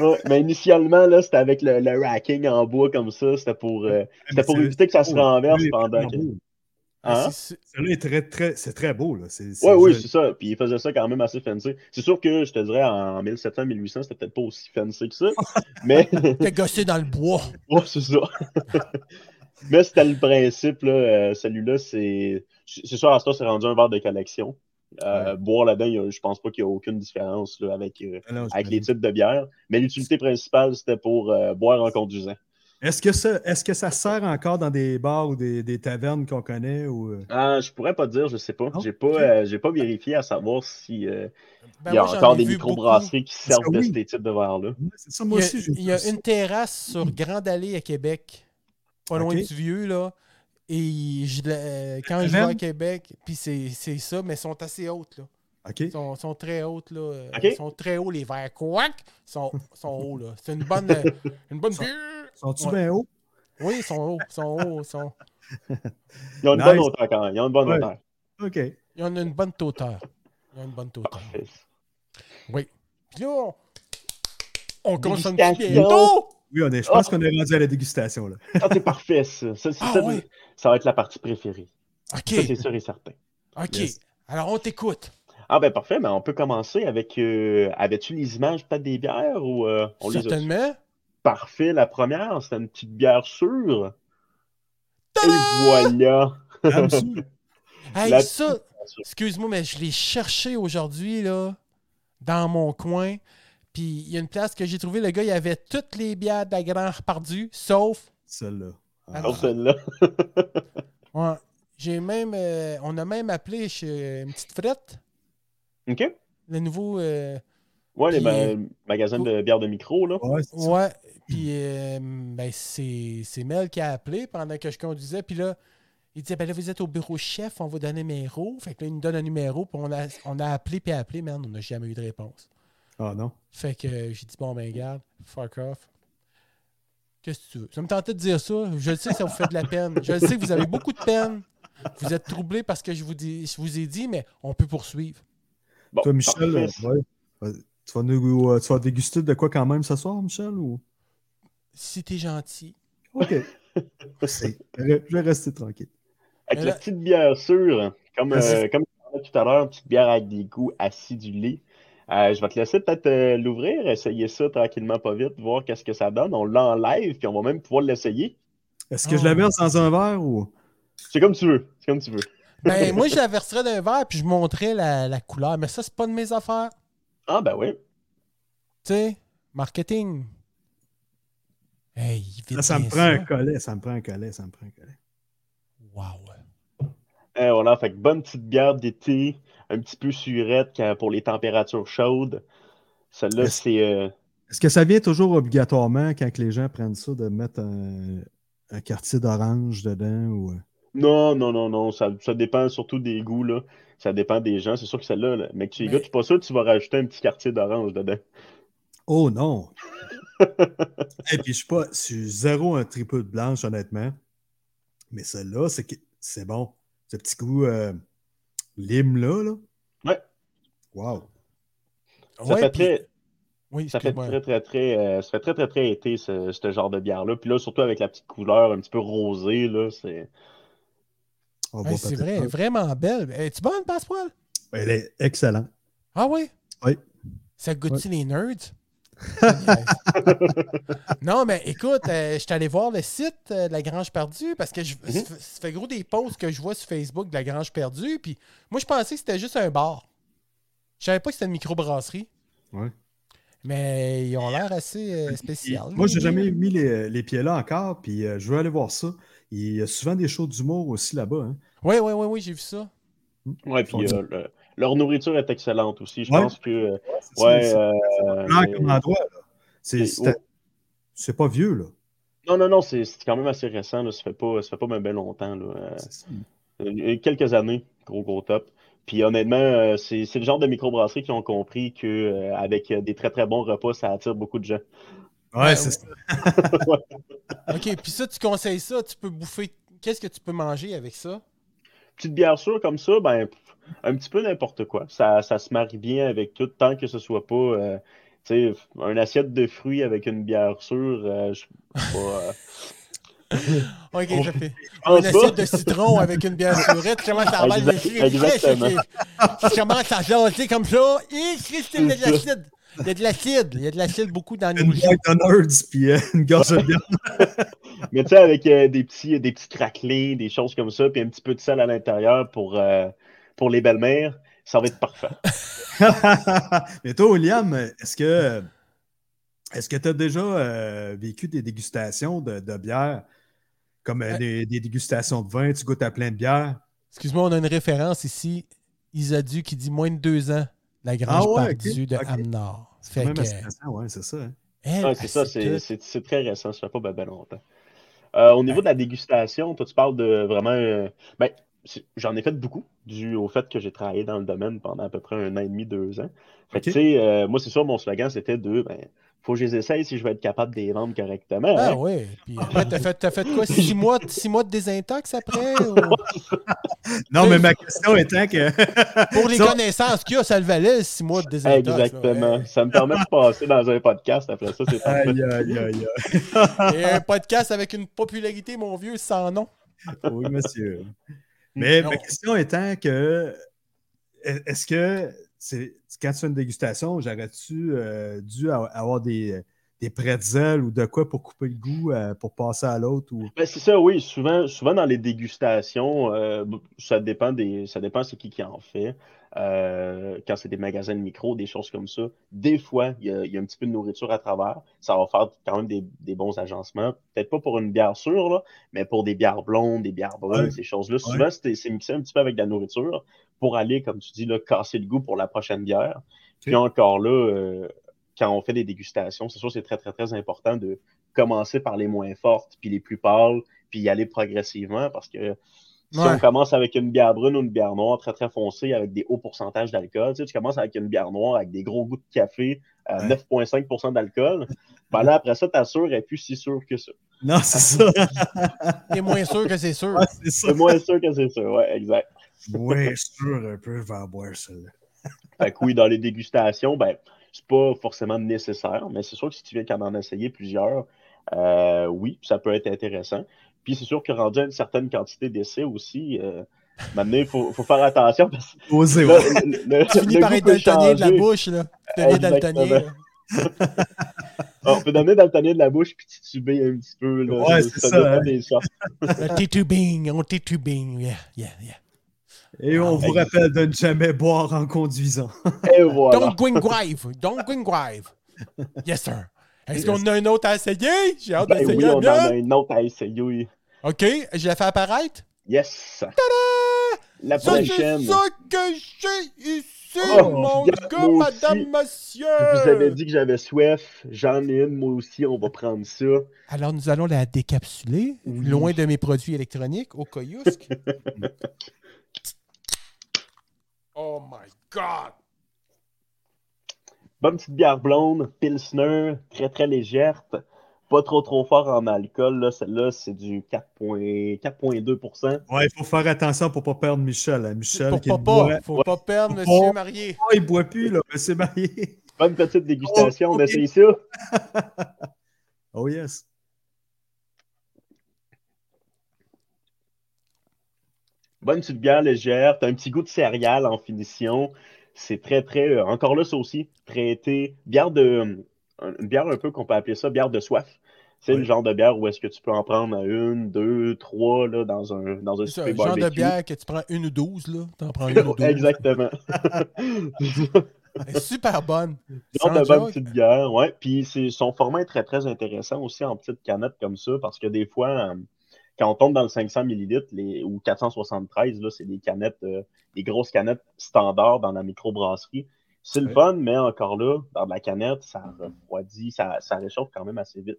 Ouais, mais initialement, là, c'était avec le, le racking en bois comme ça. C'était pour, euh, c'était pour éviter que ça se renverse oui, pendant que. Ah, Hein? c'est- Celui-là est très, très, c'est très beau. Là. Ouais, oui, joli. c'est ça. Puis il faisait ça quand même assez fancy. C'est sûr que je te dirais en 1700-1800, c'était peut-être pas aussi fancy que ça. mais T'es gossé dans le bois. Ouais, c'est ça. Mais c'était le principe, là. euh, celui-là, c'est. C'est sûr, à ce temps, c'est rendu un verre de collection. Euh, Boire là-dedans, je pense pas qu'il y a aucune différence là, avec, euh, Ah non, avec les types de bières. Mais l'utilité principale, c'était pour euh, boire en conduisant. Est-ce que, ça, est-ce que ça sert encore dans des bars ou des, des tavernes qu'on connaît? Ou... Ah, je pourrais pas dire, je sais pas. Non? J'ai pas, euh, j'ai pas vérifié à savoir si euh, Ben, il y a moi, encore des microbrasseries qui Parce servent que de oui. ces types de verres-là. Il y a, aussi. j'ai il y a vu ça. une terrasse sur Grande Allée à Québec, pas loin du vieux, là. Et je euh, quand je vais à Québec, puis c'est c'est ça, mais ils sont assez hautes, là. OK. Ils sont, sont très hautes, là. euh. Ils sont très hauts, les verres. Quack! Ils sont, sont hauts, là. C'est une bonne. euh, une bonne... Sont-tu Ouais. bien hauts? Oui, ils sont hauts. Ils sont hauts. Ils, sont... Ils ont une Nice. bonne hauteur quand même. Ils ont une bonne Ouais. hauteur. OK. ils ont une bonne hauteur. Ils ont une bonne hauteur. Oui. Puis là, on, on consomme bientôt? Oui, on est, je pense Oh. qu'on est rendu à la dégustation. Là. Ah, c'est parfait, ça. Ah. Ça va être la partie préférée. OK. Ça, c'est sûr et certain. OK. Yes. Alors, on t'écoute. Ah ben parfait, mais on peut commencer avec euh, avais-tu les images peut-être des bières ou euh, on les a Certainement. Parfait, la première, c'était une petite bière sûre. Et voilà. Hey, La- ça, excuse-moi, mais je l'ai cherché aujourd'hui, là, dans mon coin. Puis il y a une place que j'ai trouvé, le gars, il avait toutes les bières de la Grand Repardu, sauf. Celle-là. Ah. Alors, Oh, celle-là. Ouais. J'ai même. euh, on a même appelé chez une petite frette, OK. le nouveau. euh, Ouais, les ma- euh, magasins de bière de micro, là. Ouais. Puis euh, ben, c'est c'est Mel qui a appelé pendant que je conduisais. Puis là, il disait ben là, vous êtes au bureau chef, on va donner un numéro. Fait que là, il nous donne un numéro. Puis on a, on a appelé, puis appelé, mais on n'a jamais eu de réponse. Ah non. Fait que euh, j'ai dit bon, ben, regarde, fuck off. Qu'est-ce que tu veux? Ça me tentait de dire ça. Je le sais que ça vous fait de la peine. Je le sais que vous avez beaucoup de peine. Vous êtes troublé parce que je vous, dis, je vous ai dit, mais on peut poursuivre. Bon, Toi, Michel, euh, ouais. Euh, tu, vas nous, euh, tu vas déguster de quoi quand même ce soir, Michel? Ou... Si t'es gentil. OK. Je vais rester tranquille. Avec Mais la là- petite bière sûre, comme, Merci. euh, comme je parlais tout à l'heure, une petite bière avec des goûts acidulés. Euh, je vais te laisser peut-être euh, l'ouvrir, essayer ça tranquillement, pas vite, voir qu'est-ce que ça donne. On l'a en live, puis on va même pouvoir l'essayer. Est-ce que Oh. je la verse dans un verre ou? C'est comme tu veux. C'est comme tu veux. Ben, moi, je la verserais d'un verre, puis je montrais la, la couleur. Mais ça, c'est pas de mes affaires. Ah, ben oui. Tu sais, marketing. Hey, vite Là, ça me prend un collet, ça me prend un collet, ça me prend un collet. Wow. Euh, voilà, fait que bonne petite bière d'été, un petit peu surette quand- pour les températures chaudes. Celle-là, Est-ce- c'est. euh, Est-ce que ça vient toujours obligatoirement quand les gens prennent ça de mettre un, un quartier d'orange dedans ou. euh? Non, non, non, non. Ça, ça dépend surtout des goûts, là. Ça dépend des gens. C'est sûr que celle-là, là, mais que tu y Mais- pas sûr que tu vas rajouter un petit quartier d'orange dedans. Oh non! Et puis je suis pas. Je suis zéro un triple de blanche, honnêtement. Mais celle-là, c'est que c'est bon. Ce petit goût euh, lime-là, là. Ouais. Wow. Ça Ouais, fait puis- très. Oui, Ça fait très, très, très, euh, ça fait très, très, très été, ce, ce genre de bière-là. Puis là, surtout avec la petite couleur un petit peu rosée, là, c'est... Hey, c'est vrai, pas. vraiment belle. Es-tu bonne, Passepoil? Elle est excellente. Ah oui? Oui. Ça goûte-tu les nerds? non, mais écoute, euh, je suis allé voir le site euh, de la Grange Perdue parce que je, Mhm. ça fait- ça fait gros des posts que je vois sur Facebook de la Grange Perdue. Puis moi, je pensais que c'était juste un bar. Je savais pas que c'était une microbrasserie. Ouais. Mais ils ont l'air assez euh, spécial. Moi, j'ai jamais mis les, les pieds là encore, puis euh, je veux aller voir ça. Il y a souvent des shows d'humour aussi là-bas. Hein. Oui, oui, oui, oui, j'ai vu ça. Ouais, puis euh, le- leur nourriture est excellente aussi. Je Ouais. pense que. euh, C'est ouais. euh, c'est comme endroit. pas vieux, là. Non, non, non, c'est c'est quand même assez récent. Là. Ça fait pas, ça fait pas même bien longtemps. Là. Euh, euh, quelques années, gros, gros top. Puis honnêtement, euh, c'est c'est le genre de microbrasserie qui ont compris qu'avec des très très bons repas, ça attire beaucoup de gens. Ouais, c'est ça. OK, puis ça, tu conseilles ça, tu peux bouffer. Qu'est-ce que tu peux manger avec ça? Petite bière sûre comme ça, ben, un petit peu n'importe quoi. Ça, ça se marie bien avec tout, tant que ce soit pas, euh, tu sais, un assiette de fruits avec une bière sûre, euh, je sais pas. euh, OK, ça fait. pense Une assiette de citron avec une bière surette, tu commences à avoir Exact- les exactement. Tu commences à jaser comme ça. Et il y a de l'acide. Il y a de l'acide. Il y a de l'acide beaucoup dans nos Une. McDonald's, puis euh, une gorge de bière. Mais tu sais, avec euh, des petits, des petits craquelins, des choses comme ça, puis un petit peu de sel à l'intérieur pour, euh, pour les belles-mères, ça va être parfait. Mais toi, William, est-ce que est-ce que tu as déjà euh, vécu des dégustations de, de bière, comme euh, Ouais. des, des dégustations de vin, tu goûtes à plein de bières? Excuse-moi, on a une référence ici. Isadu qui dit moins de deux ans. La grange Ah ouais, perdue ok, de ok. Amnor. C'est même que, récent, ouais, c'est ça. hein. elle, Ouais, c'est elle ça, c'est très récent, ça fait pas bien ben longtemps. Euh, au niveau de la dégustation, toi, tu parles de vraiment. euh, ben, j'en ai fait beaucoup, dû au fait que j'ai travaillé dans le domaine pendant à peu près un an et demi, deux ans. Fait que, Ok. tu sais, euh, moi, c'est sûr, mon slogan, c'était de. Ben, faut que je les essaye si je vais être capable de les vendre correctement. Ah hein. oui. Puis après, t'as fait, t'as fait quoi? Six mois, six mois de désintox après? ou- Non, mais ma question étant que. Pour les connaissances qu'il y a, ça le valait, six mois de désintox. là. Exactement. Ouais. Ça me permet de passer dans un podcast après ça, c'est parfait. Aïe, aïe, aïe, aïe. Et un podcast avec une popularité, mon vieux, sans nom. Oui, monsieur. Mais Non. ma question étant que. Est-ce que c'est quand tu fais une dégustation, j'aurais-tu euh, dû avoir des, des pretzels ou de quoi pour couper le goût euh, pour passer à l'autre? Ou... Ben, c'est ça, oui. Souvent, souvent dans les dégustations, euh, ça dépend des, ça dépend c'est qui qui en fait. Euh, quand c'est des magasins de micro, des choses comme ça, des fois, il y y a un petit peu de nourriture à travers. Ça va faire quand même des, des bons agencements. Peut-être pas pour une bière sûre, là, mais pour des bières blondes, des bières brunes, Ouais. ces choses-là. Souvent, c'est c'est mixé un petit peu avec de la nourriture pour aller, comme tu dis, là, casser le goût pour la prochaine bière. Puis encore là, euh, quand on fait des dégustations, c'est sûr c'est très, très, très important de commencer par les moins fortes, puis les plus pâles, puis y aller progressivement parce que si Ouais. on commence avec une bière brune ou une bière noire très, très foncée avec des hauts pourcentages d'alcool, tu, sais, tu commences avec une bière noire avec des gros goûts de café à Ouais. 9,5% d'alcool, ben là, après ça, ta sûre est plus si sûre que ça. Non, c'est ça. T'es moins sûr que c'est sûr. Ouais, c'est ça. C'est moins sûr que c'est ça, ouais, exact. Oui, sûr, un peu, en boire celle-là. Fait que oui, dans les dégustations, ben, c'est pas forcément nécessaire, mais c'est sûr que si tu viens quand en essayer plusieurs, euh, oui, ça peut être intéressant. Puis c'est sûr que rendu à une certaine quantité d'essais aussi, euh, maintenant, il faut, faut faire attention parce que Osez, ouais. le, le- Tu finis par être daltonien de la bouche, là. Tu deviens daltonien. Exactement. là. On peut donner daltonien de la bouche puis tituber un petit peu. Là, Ouais, c'est ça, hein. des titubing, on titubing. Yeah, yeah, yeah. Et on vous rappelle de ne jamais boire en conduisant. Et voilà. Don't Gwingrive. Don't Gwingrive. Yes, sir. Est-ce qu'on a un autre à essayer? J'ai hâte Ben d'essayer oui, on en a une autre à essayer. oui. OK, je la fais apparaître? Yes. La Ça, c'est prochaine. ça que j'ai ici, Oh, mon gars, madame, monsieur. Je vous avais dit que j'avais soif. J'en ai une, moi aussi. On va prendre ça. Alors, nous allons la décapsuler, Oui. loin de mes produits électroniques, au Koyusk. oh my God! Bonne petite bière blonde, Pilsner, très très légère. Pas trop trop fort en alcool. là. Celle-là, c'est du 4,2 4,2%. Ouais, il faut faire attention pour ne pas perdre Michel. hein. Michel Faut qui pas, boit. faut pas perdre Faut monsieur pas. marié. Oh, il ne boit plus, là, c'est marié. Bonne petite dégustation. Oh, On essaye ça. Oh yes. Bonne petite bière légère. T'as un petit goût de céréales en finition. C'est très, très. euh, encore là, ça aussi, traité. Bière de. un- une bière un peu qu'on peut appeler ça bière de soif. C'est Ouais. le genre de bière où est-ce que tu peux en prendre à une, deux, trois là, dans un, dans un C'est le genre de bière que tu prends une ou douze, là. T'en prends une ou douze. Exactement. Elle est super bonne. genre de bonne petite bière, ouais. Puis son format est très, très intéressant aussi en petite canette comme ça, parce que des fois, euh, quand on tombe dans le 500 ml les, ou 473, là, c'est des canettes, euh, des grosses canettes standards dans la microbrasserie. C'est le fun, mais encore là, dans de la canette, ça refroidit, ça, ça réchauffe quand même assez vite.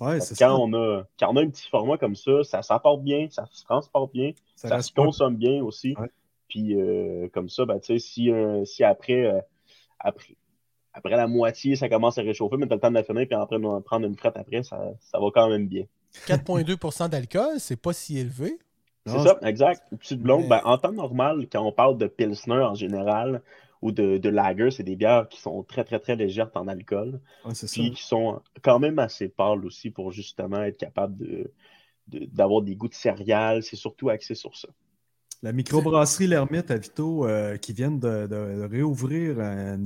Ouais, Fait c'est que ça. quand, on a, quand on a un petit format comme ça, ça s'apporte bien, ça se transporte bien, Ça se consomme bien aussi. Ouais. Puis euh, comme ça, ben, si, euh, si après, euh, après, après la moitié, ça commence à réchauffer, mais tu as le temps de la finir, puis après on prendre une frette après, ça, ça va quand même bien. 4,2% d'alcool, c'est pas si élevé. C'est ça, exact. Une petite blonde, Mais- ben, en temps normal, quand on parle de Pilsner en général ou de, de Lager, c'est des bières qui sont très, très, très légères en alcool, Ouais, c'est ça. puis qui sont quand même assez pâles aussi pour justement être capable de de- d'avoir des goûts de céréales. C'est surtout axé sur ça. La microbrasserie L'Ermite à Vito euh, qui viennent de, de réouvrir un,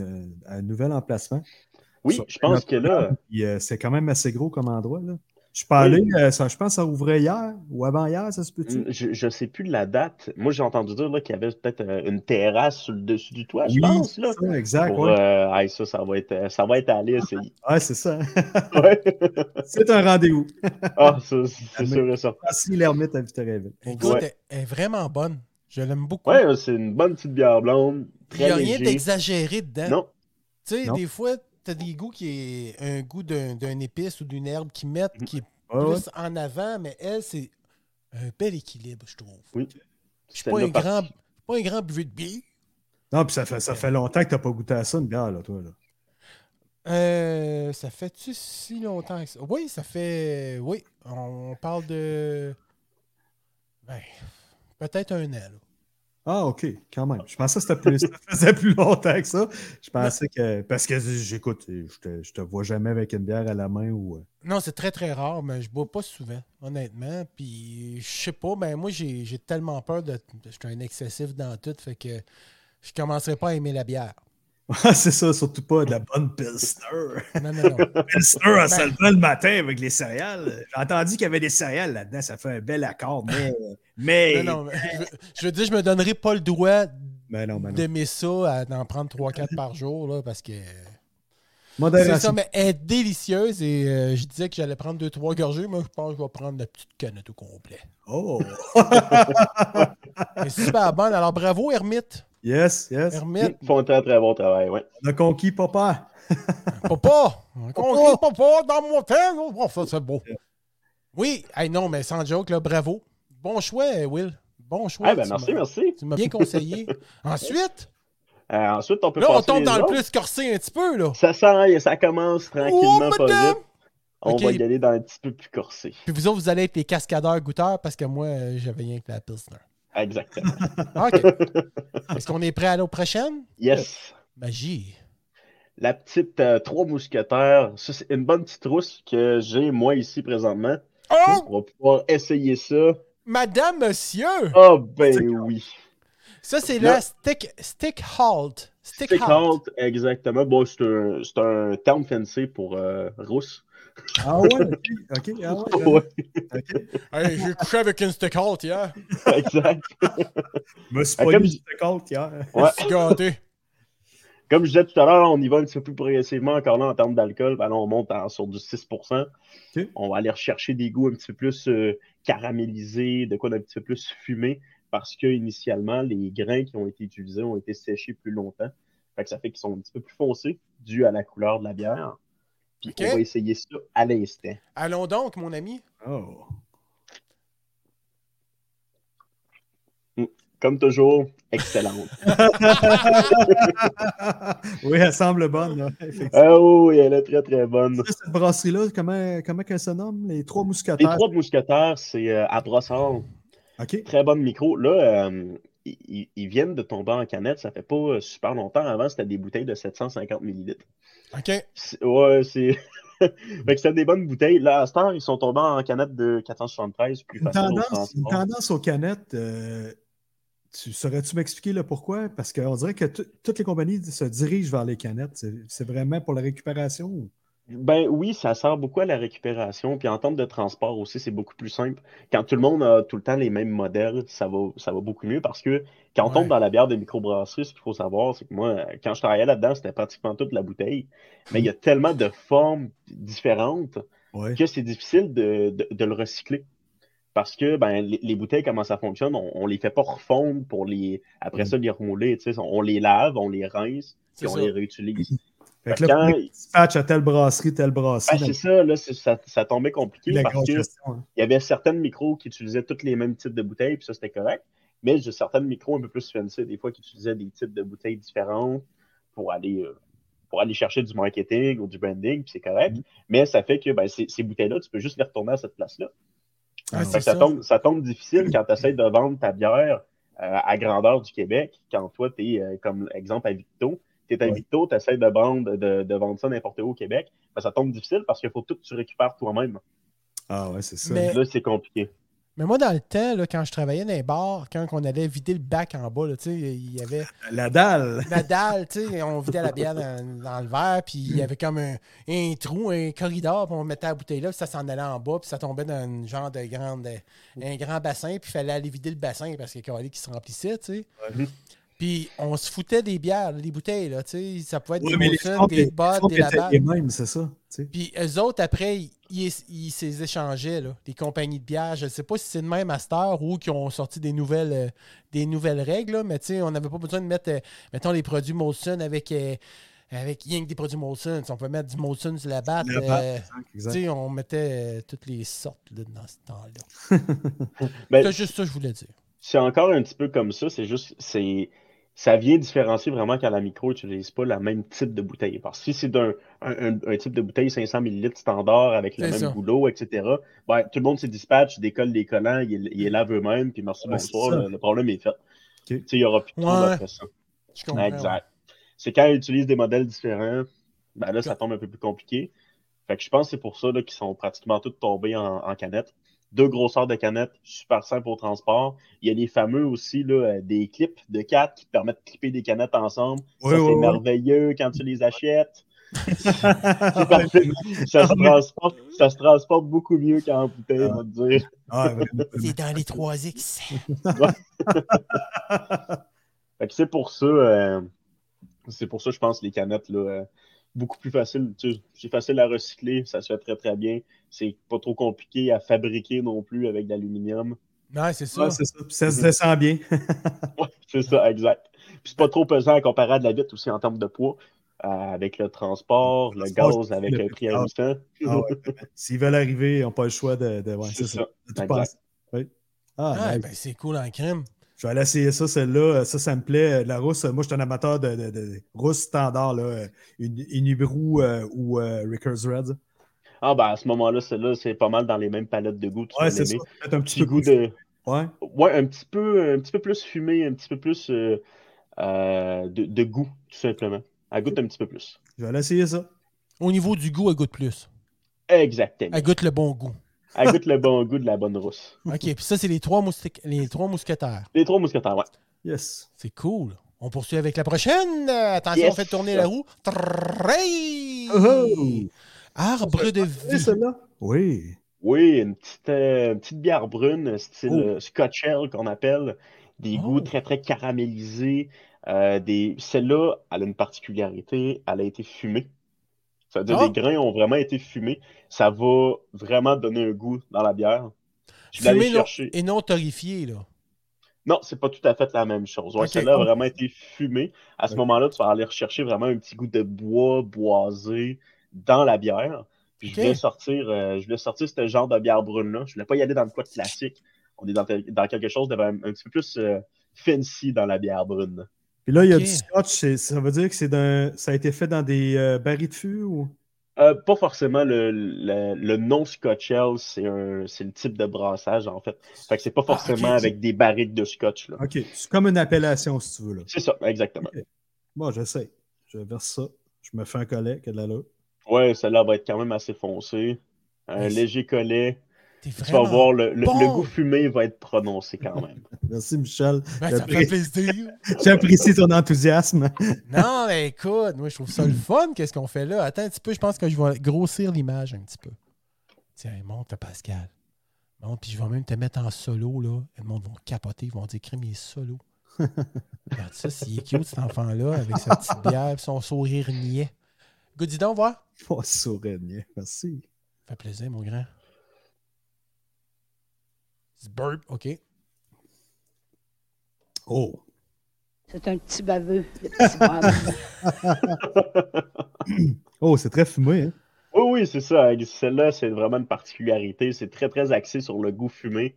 un nouvel emplacement. Oui, je pense que là, euh, c'est quand même assez gros comme endroit. Là. Je suis pas allé, euh, ça, je pense que ça ouvrait hier ou avant-hier, ça se peut-tu? Mm, Je ne sais plus la date. Moi, j'ai entendu dire là, qu'il y avait peut-être euh, une terrasse sur le dessus du toit, je Oui, pense. Là, c'est ça, exact. Pour, ouais. euh, hey, ça, ça va être, ça va être à. Ouais, c'est ça. Ouais. c'est un rendez-vous. ah, ça, c'est sûr et certain. Brasserie L'Ermite à Victoriaville. Écoute, Ouais. elle est vraiment bonne. Je l'aime beaucoup. Ouais, c'est une bonne petite bière blonde. Il n'y Très a rien d'exagéré dedans. Non, Tu sais, des fois, tu as des goûts qui est un goût d'un d'un épice ou d'une herbe qui mettent, qui est Ouais, ouais. plus en avant, mais elle, c'est un bel équilibre, je trouve. oui. Je suis pas, un grand- pas un grand buveur de bière. Non, puis ça fait, ça fait longtemps que tu n'as pas goûté à ça, une bière, là, toi. Là. Euh, ça fait-tu si longtemps que ça? Oui, ça fait. Oui, on parle de. Ben, peut-être un an. là. Ah, OK, quand même. Je pensais que c'était plus, ça faisait plus longtemps que ça. Je pensais que. Parce que j'écoute, je te, je te vois jamais avec une bière à la main ou. euh, Non, c'est très très rare, mais je bois pas souvent, honnêtement. Puis je sais pas, ben moi j'ai j'ai tellement peur de. Je suis un excessif dans tout, fait que je commencerai pas à aimer la bière. C'est ça, surtout pas de la bonne Pilsner. Non, non, non. Pilsner se Ben- le matin avec les céréales. J'ai entendu qu'il y avait des céréales là-dedans, ça fait un bel accord, mais. mais... non, non, mais je, veux- je veux dire, je me donnerai pas le droit Ben ben d'aimer ça, à d'en prendre 3-4 par jour, là, parce que. C'est ça, mais elle est délicieuse et euh, je disais que j'allais prendre 2-3 gorgées, mais je pense que je vais prendre la petite canette au complet. Oh! Elle est super bonne. Alors bravo, Hermite. Yes, yes. Hermite. Ils font un très très bon travail, ouais. On a conquis papa. Papa! On conquis papa dans mon temps! Oh, ça, c'est beau. Oui, hey, non, mais sans joke, là, bravo. Bon choix, Will. Bon choix. Ah, ben merci, merci. Tu m'as bien conseillé. Ensuite, Euh, ensuite, on peut là, on passer tombe les dans le plus corsé un petit peu, là. Ça sent, ça commence tranquillement, Oh, pas vite. On va y aller dans un petit peu plus corsé. Puis vous autres, vous allez être les cascadeurs goûteurs parce que moi, euh, j'avais rien que la Pilsner. Exactement. OK. Est-ce qu'on est prêt à l'eau prochaine? Yes. Magie. La petite euh, Trois Mousquetaires, ça, c'est une bonne petite rousse que j'ai moi ici présentement. Oh! On va pouvoir essayer ça. Madame, monsieur! Ah ben oui. Ça, c'est la stick, stick halt. Stick, Stick halt. halt, exactement. Bon, c'est un, c'est un terme fancy pour euh, rousse. Ah ouais, ok, ok. Ah ouais, Ouais, ok. Hey, j'ai couché avec une stick halt hier. exact. Je me suis pas comme de compte hier. Ouais. Je suis gâté. Comme je disais tout à l'heure, on y va un petit peu plus progressivement encore là en termes d'alcool. Ben là, on monte en, sur du 6%. Ok. On va aller rechercher des goûts un petit peu plus euh, caramélisés, de quoi d'un petit peu plus fumé, parce que initialement, les grains qui ont été utilisés ont été séchés plus longtemps. Fait que ça fait qu'ils sont un petit peu plus foncés, dû à la couleur de la bière. Puis on va essayer ça à l'instant. Allons donc, mon ami. Oh. Comme toujours, excellente. oui, elle semble bonne. là, ah oui, elle est très très bonne. Cette brasserie-là, comment, comment elle se nomme? Les Trois Les Mousquetaires. trois mousquetaires, c'est euh, à Brossard. OK. Très bonne micro. Là, euh, ils, viennent de tomber en canette. Ça fait pas euh, super longtemps. Avant, c'était des bouteilles de 750 ml. OK. Ouais, c'est. fait que c'était des bonnes bouteilles. Là, à cette heure, ils sont tombés en canette de 473, plus Une tendance, une tendance aux canettes, euh, tu saurais-tu m'expliquer le pourquoi? Parce qu'on dirait que tout- toutes les compagnies se dirigent vers les canettes. C'est c'est vraiment pour la récupération? ou- ben oui, ça sert beaucoup à la récupération. Puis en termes de transport aussi, c'est beaucoup plus simple. Quand tout le monde a tout le temps les mêmes modèles, ça va, ça va beaucoup mieux parce que quand on tombe dans la bière de microbrasserie, ce qu'il faut savoir, c'est que moi, quand je travaillais là-dedans, c'était pratiquement toute la bouteille. Mais il y a tellement de formes différentes que c'est difficile de, de, le recycler. Parce que ben, les, bouteilles, comment ça fonctionne, on, ne les fait pas refondre pour les. Après ça, les remouler. On les lave, on les rince, puis on les réutilise. Fait que là, quand... à telle brasserie, telle brasserie. C'est ça, là, ça, tombait compliqué parce qu'il hein. y avait certaines micros qui utilisaient tous les mêmes types de bouteilles, puis ça, c'était correct. Mais j'ai certaines micros un peu plus fancy, des fois, qui utilisaient des types de bouteilles différentes pour aller, euh, pour aller chercher du marketing ou du branding, puis c'est correct. Mm-hmm. Mais ça fait que ben, ces, bouteilles-là, tu peux juste les retourner à cette place-là. Ah, ça, tombe, ça tombe difficile quand tu essaies de vendre ta bière euh, à grandeur du Québec, quand toi, tu es, euh, comme exemple, à Victo, tu es à Victo, tu essaies de, vendre, de, de vendre ça n'importe où au Québec. Ben, ça tombe difficile parce qu'il faut tout que tu récupères toi-même. Ah ouais, c'est ça. Mais... Là, c'est compliqué. Mais moi, dans le temps, là, quand je travaillais dans les bars, quand on allait vider le bac en bas, là, il y avait. La dalle! La dalle, on vidait la bière dans, le verre, puis il y avait comme un, trou, un corridor, puis on mettait la bouteille là, puis ça s'en allait en bas, puis ça tombait dans une genre de grande, un grand bassin, puis il fallait aller vider le bassin parce qu'il y avait qui se remplissait, tu sais. Puis on se foutait des bières, des bouteilles, là, tu sais. Ça pouvait être des Molson, des bottes, des lavables. Les mêmes, c'est ça. Puis eux autres, après, ils s'échangeaient, là, des compagnies de bières. Je ne sais pas si c'est le même à cette heure ou qui ont sorti des nouvelles, euh, des nouvelles règles, mais tu sais, on n'avait pas besoin de mettre, euh, mettons, les produits Molson avec... Euh, rien que des produits Molson. On peut mettre du Molson sur la batte. Euh, on mettait toutes les sortes là, dans ce temps-là. Ben, c'est juste ça que je voulais dire. C'est encore un petit peu comme ça. C'est juste, c'est ça vient différencier vraiment quand la micro n'utilise pas le même type de bouteille. Parce que si c'est un, type de bouteille 500 ml standard avec le même ça. boulot, etc., ben, tout le monde se dispatche, décolle les collants, il, il lave eux-mêmes, puis merci, bonsoir, le, problème est fait. Okay. Il n'y aura plus de ouais, après ça. Exact. C'est quand ils utilisent des modèles différents, ben là, ça tombe un peu plus compliqué. Fait que je pense que c'est pour ça qu'ils sont pratiquement tous tombés en canette deux grosseurs de canettes, super simple au transport. Il y a les fameux aussi, là, euh, des clips de quatre qui permettent de clipper des canettes ensemble. Ça, c'est merveilleux quand tu les achètes. Ça, se transporte, ça se transporte beaucoup mieux qu'en bouteille, ah. on va te dire. Ah, c'est dans les 3X. fait que c'est pour ça, euh, c'est pour ça, je pense, les canettes, là, euh, beaucoup plus facile. C'est facile à recycler, ça se fait très très bien. C'est pas trop compliqué à fabriquer non plus avec de l'aluminium. Ouais, c'est ça. Ça. se mhm. descend bien. c'est ça, exact. Puis c'est pas trop pesant comparé à de la vitre aussi en termes de poids. Euh, avec le transport, le, gaz, avec le prix à ah. S'ils veulent arriver, ils n'ont pas le choix de. de c'est ça. ça. De ah, ah ben, c'est cool en crème je vais aller essayer ça, celle-là. Euh, ça, ça me plaît. Euh, la rousse, euh, moi, je suis un amateur de, de, rousse standard, là. Une, ou Rickers Red. Ah, ben à ce moment-là, celle-là, c'est pas mal dans les mêmes palettes de goût. Ouais, c'est ça. Un petit, goût de. Ouais. ouais. un petit peu, un petit peu plus fumé, un petit peu plus de, de, goût, tout simplement. Elle goûte un petit peu plus. Je vais aller essayer ça. Au niveau du goût, elle goûte plus. Exactement. Elle goûte le bon goût. Elle goûte le bon goût de la bonne rousse. OK, puis ça, c'est les, trois les trois mousquetaires. Les trois mousquetaires, ouais. Yes. C'est cool. On poursuit avec la prochaine. Attention, on fait tourner la roue. Arbre de vie. celle-là? Oui. Oui, une petite, euh, petite bière brune, style oh. Euh, Scotch Ale qu'on appelle. Des oh. goûts très, très caramélisés. Euh, des... Celle-là, elle a une particularité. Elle a été fumée. Ça veut dire Ah. les grains ont vraiment été fumés. Ça va vraiment donner un goût dans la bière. Je Fumé non- chercher. et non torréfié, là. Non, c'est pas tout à fait la même chose. Ouais. Celle-là a vraiment été fumée. À ce moment-là, tu vas aller rechercher vraiment un petit goût de bois boisé dans la bière. Puis je voulais sortir, euh, je voulais sortir ce genre de bière brune-là. Je voulais pas y aller dans le quoi de classique. On est dans, dans quelque chose de un, un petit peu plus euh, fancy dans la bière brune. Puis là, il y a du scotch. Ça veut dire que c'est d'un- ça a été fait dans des euh, barils de fût ou? Euh, pas forcément le, le, le non Scotch Ale, c'est un- c'est le type de brassage en fait. Fait que c'est pas forcément ok. avec des barriques de scotch. là. Ok, c'est comme une appellation si tu veux. Là. C'est ça, exactement. Bon, j'essaie. Je verse ça. Je me fais un collet, que de la là. Ouais, celle-là va être quand même assez foncée. Un léger collet. Tu vas voir, le, le- bon. le goût fumé va être prononcé quand même. Merci, Michel. Ben, ça me fait plaisir. J'apprécie ton enthousiasme. Non, mais écoute, moi, je trouve ça le fun, qu'est-ce qu'on fait là. Attends un petit peu, je pense que je vais grossir l'image un petit peu. Tiens, monte, Pascal. Monte, puis je vais même te mettre en solo, là. Le monde va capoter, ils vont dire, crime, il est solo. Regarde ça, s'il est cute, cet enfant-là, avec sa petite bière, son sourire niais. Go, dis donc, voir. Oh, sourire, merci. Ça fait plaisir, mon grand. C'est burp, OK. Oh. C'est un petit baveux, le petit baveux. Oh, c'est très fumé, hein? Oui, oui, c'est ça. Celle-là, c'est vraiment une particularité. C'est très, très axé sur le goût fumé.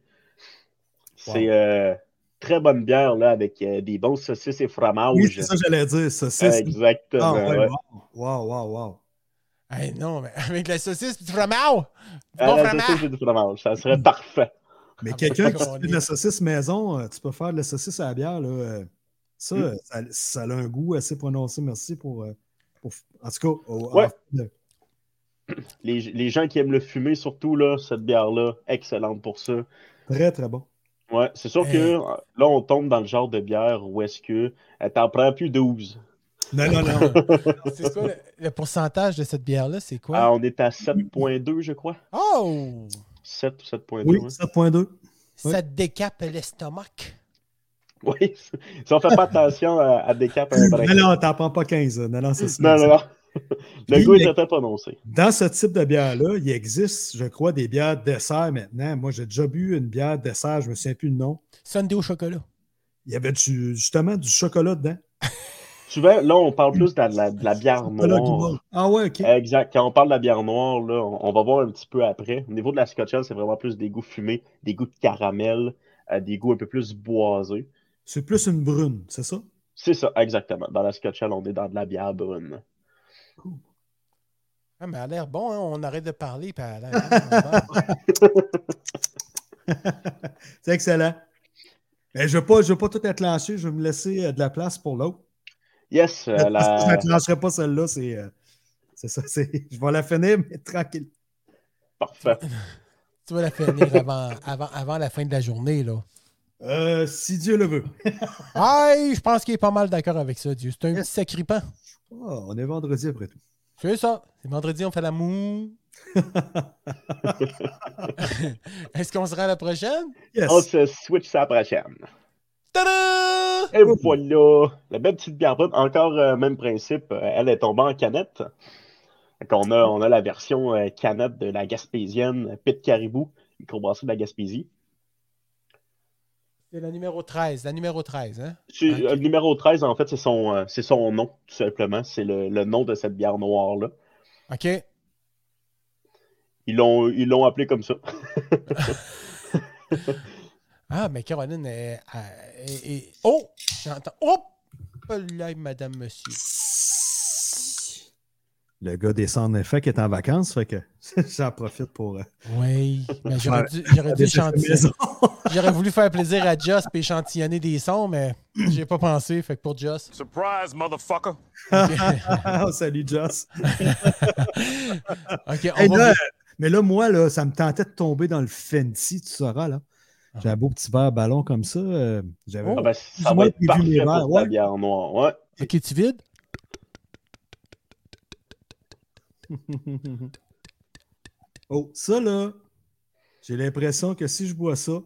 C'est euh, très bonne bière, là, avec euh, des bons saucisses et fromages. Oui, c'est ça que j'allais dire. Saucisse. Exactement. Ah, ouais, ouais. wow, wow, wow. Hey, non, mais avec la saucisse et du fromage! Du Ah, bon la fromage! saucisse et du fromage, ça serait parfait. Mais quelqu'un qui fait de la saucisse maison, euh, tu peux faire de la saucisse à la bière, là. euh, Ça, Mm. euh, ça, ça a un goût assez prononcé. Merci pour. euh, pour- en tout cas, au- Ouais. en Les, les gens qui aiment le fumer, surtout, là, cette bière-là, excellente pour ça. très, très bon. Ouais, c'est sûr Hey. que euh, là, on tombe dans le genre de bière où est-ce que t'en prends plus 12. Non, non, non. C'est quoi le, le pourcentage de cette bière-là? C'est quoi? Ah, on est à 7.2, je crois. Oh! 7 ou 7.2. Oui, ouais. 7.2. Oui. Ça décape l'estomac? Oui, si on fait pas attention à, à un brin. Non, non, t'en prends pas 15. Non, non, c'est ça. Non, non, non. Le goût est très prononcé. Dans ce type de bière-là, il existe, je crois, des bières dessert maintenant. Moi, j'ai déjà bu une bière dessert, je me souviens plus le nom. Sunday au chocolat. Il y avait du- justement du chocolat dedans. Souvent, là, on parle plus de la, de la- de la bière noire. Ah ouais, ok. Exact. Quand on parle de la bière noire, là, on, on va voir un petit peu après. Au niveau de la Scotch Ale, c'est vraiment plus des goûts fumés, des goûts de caramel, euh, des goûts un peu plus boisés. C'est plus une brune, c'est ça? C'est ça, exactement. Dans la Scotch Ale, on est dans de la bière brune. Ah, mais elle a l'air bon, hein? On arrête de parler, puis elle a. C'est excellent. Mais je ne veux, pas- je veux pas tout être lancé, je vais me laisser euh, de la place pour l'autre. Yes, euh, Je ne lâcherai pas celle-là, c'est euh, c'est ça. c'est- Je vais la finir, mais tranquille. parfait. tu vas la finir avant, avant, avant la fin de la journée, là. Euh, si Dieu le veut. Aïe, je pense qu'il est pas mal d'accord avec ça, Dieu. C'est un petit sacripant. Oh, on est vendredi après tout. C'est ça. C'est vendredi, on fait l'amour. Est-ce qu'on sera à la prochaine? Yes. On se switch à la prochaine. Tada! Et voilà, la belle petite bière brune. Encore euh, même principe, euh, elle est tombée en canette. Qu'on a, on a la version euh, canette de la Gaspésienne Pit Caribou, microbrasserie de la Gaspésie. C'est la numéro 13. La numéro 13, hein? Euh, Le numéro 13, en fait, c'est son, euh, c'est son nom, tout simplement. C'est le, le nom de cette bière noire-là. OK. Ils l'ont, ils l'ont appelé comme ça. Ah, mais Caroline est. est- est- est- Oh! J'entends. Oh! Là, madame, monsieur. Le gars des sound effects est en vacances, fait que j'en profite pour. euh, Oui. Mais j'aurais dû, j'aurais dû échantillonner. J'aurais voulu faire plaisir à Joss et échantillonner des sons, mais j'ai pas pensé. Fait que pour Joss. Surprise, motherfucker. Ah, Salut, Joss. OK, on Hey, va. là, mais là, moi, là, ça me tentait de tomber dans le fancy, tu sauras, là. J'ai un beau petit verre ballon comme ça. euh, J'avais. Oh. Ben, ça Moi, va être j'ai vu parfait mes pour verres, ta ouais. bière noire. Ouais. OK, tu vides? oh, ça, là, j'ai l'impression que si je bois ça,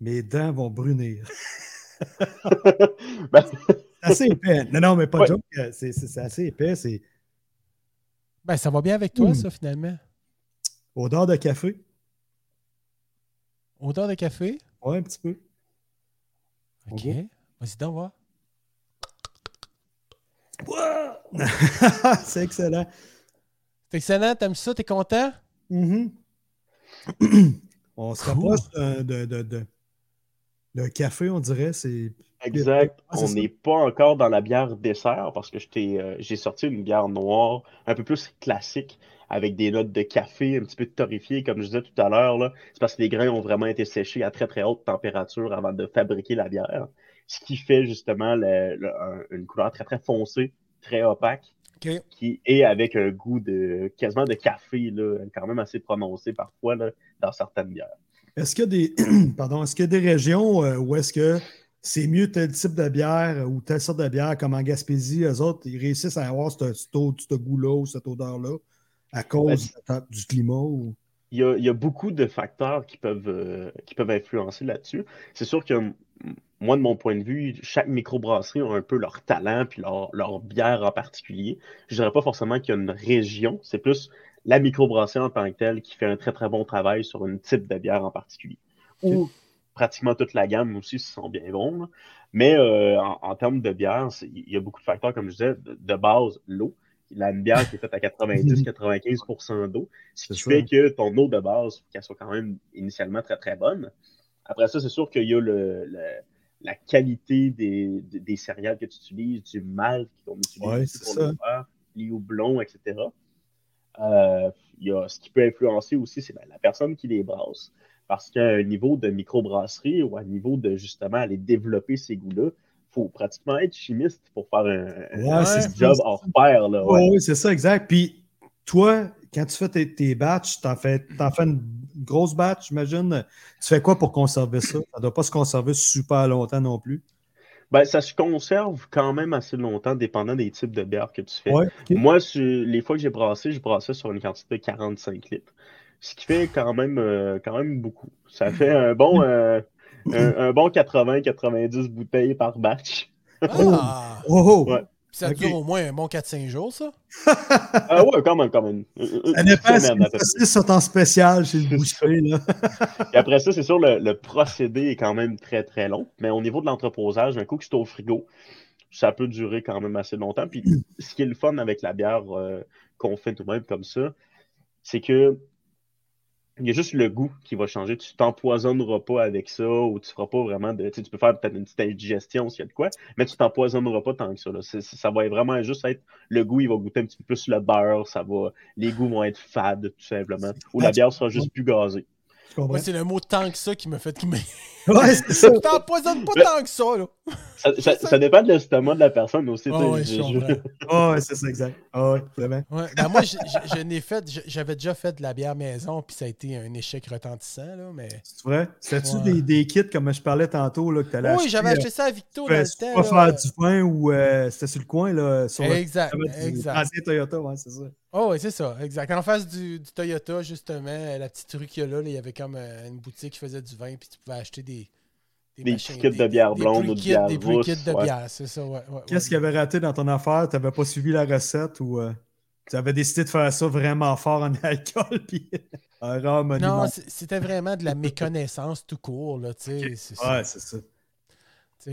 mes dents vont brunir. Ben, C'est assez épais. Non, non, mais pas de Ouais. joke. euh, C'est assez épais. C'est Ben, ça va bien avec toi, Mm. ça, finalement. odeur de café. Odeur de café? Ouais, un petit peu. OK. Vas-y, donc, voir. c'est excellent. C'est excellent, t'aimes ça, t'es content? Mhm. on se rapproche d'un de, de, de- café, on dirait. C'est Exact. C'est On n'est pas encore dans la bière dessert parce que euh, j'ai sorti une bière noire un peu plus classique avec des notes de café un petit peu torréfiées, comme je disais tout à l'heure. là. C'est parce que les grains ont vraiment été séchés à très très haute température avant de fabriquer la bière. Ce qui fait justement le- le- un- une couleur très très foncée, très opaque. OK. qui est avec un goût de quasiment de café, là, quand même assez prononcé parfois là, dans certaines bières. Est-ce qu'il y a des, pardon, est-ce qu'il y a des régions euh, où est-ce que c'est mieux tel type de bière ou telle sorte de bière comme en Gaspésie, eux autres, ils réussissent à avoir ce goût-là ou cette odeur-là? À cause Ben, du climat? Ou... il y, a, il y a beaucoup de facteurs qui peuvent, euh, qui peuvent influencer là-dessus. C'est sûr que moi, de mon point de vue, chaque microbrasserie a un peu leur talent puis leur, leur bière en particulier. Je dirais pas forcément qu'il y a une région, c'est plus la microbrasserie en tant que telle qui fait un très très bon travail sur un type de bière en particulier. Ou pratiquement toute la gamme aussi, s'ils sont bien bons. là. Mais euh, en, en termes de bière, il y a beaucoup de facteurs, comme je disais, de, de base, l'eau. La bière qui est faite à 90-95% d'eau, ce qui ça. fait que ton eau de base, qu'elle soit quand même initialement très très bonne. Après ça, c'est sûr qu'il y a le, le- la qualité des, des, céréales que tu utilises, du malt qu'on utilise Ouais, pour ça. le faire, les houblons, etc. Euh, il y a, ce qui peut influencer aussi, c'est la, la personne qui les brasse. Parce qu'à un niveau de microbrasserie ou à un niveau de justement aller développer ces goûts-là, faut pratiquement être chimiste pour faire un, Ouais, un c'est ça, job hors pair. Là, ouais. Oui, oui, c'est ça, exact. Puis toi, quand tu fais tes, tes batchs, t'en fais, t'en fais une grosse batch, j'imagine. Tu fais quoi pour conserver ça? Ça ne doit pas se conserver super longtemps non plus. Ben, ça se conserve quand même assez longtemps, dépendant des types de bières que tu fais. Ouais. Moi, sur- les fois que j'ai brassé, je brassais sur une quantité de 45 litres. Ce qui fait quand même, euh, quand même beaucoup. Ça fait un bon, euh, un, un bon 80-90 bouteilles par batch. Ah! Oh, oh. Ouais. Puis ça dure au moins un bon 4-5 jours, ça? Ah ouais, quand même, quand même. Une- une- Ça dépend si les sont en spécial chez le boucher. Là. Et après ça, c'est sûr, le, le procédé est quand même très, très long. Mais au niveau de l'entreposage, un coup que c'est au frigo, ça peut durer quand même assez longtemps. Puis ce qui est le fun avec la bière euh, qu'on fait nous-mêmes comme ça, c'est que il y a juste le goût qui va changer. Tu t'empoisonneras pas avec ça ou tu feras pas vraiment de. Tu sais, tu peux faire peut-être une petite indigestion s'il y a de quoi, mais tu t'empoisonneras pas tant que ça. là. C'est- c'est- ça va vraiment juste être le goût, il va goûter un petit peu plus le beurre, ça va. Les goûts vont être fades, tout simplement. Ou la bière sera juste plus gazée. C'est le mot tant que ça qui me fait qui me. Ouais, ça. T'empoisonnes pas tant que ça, là. Ça, ça- ça dépend de l'estomac de la personne aussi. Ah sais. ouais, c'est ça, exact. Ouais, vraiment. Ouais, ben moi, je n'ai fait, je- j'avais déjà fait de la bière maison, puis ça a été un échec retentissant, là, mais... C'est vrai? C'était-tu Ouais. des, des kits comme je parlais tantôt là, que tu allais Oui, j'avais euh, acheté ça à Victo dans le temps. pas faire du pain ou euh, c'était sur le coin, là, sur le Exact, du exact. ancien Toyota, ouais, c'est ça. Oh, oui, c'est ça, exact. En face du, du Toyota, justement, la petite rue qu'il y a là, là, il y avait comme euh, une boutique qui faisait du vin, puis tu pouvais acheter des. Des petits kits de bière blonde ou de bière Des rousse, pre-kits de ouais. bière, c'est ça, ouais. ouais, Qu'est-ce qu'il y avait raté dans ton affaire? Tu n'avais pas suivi la recette ou euh, tu avais décidé de faire ça vraiment fort en alcool puis un? Non, c'était vraiment de la méconnaissance tout court, là, tu sais. c'est ça, Ouais, c'est ça.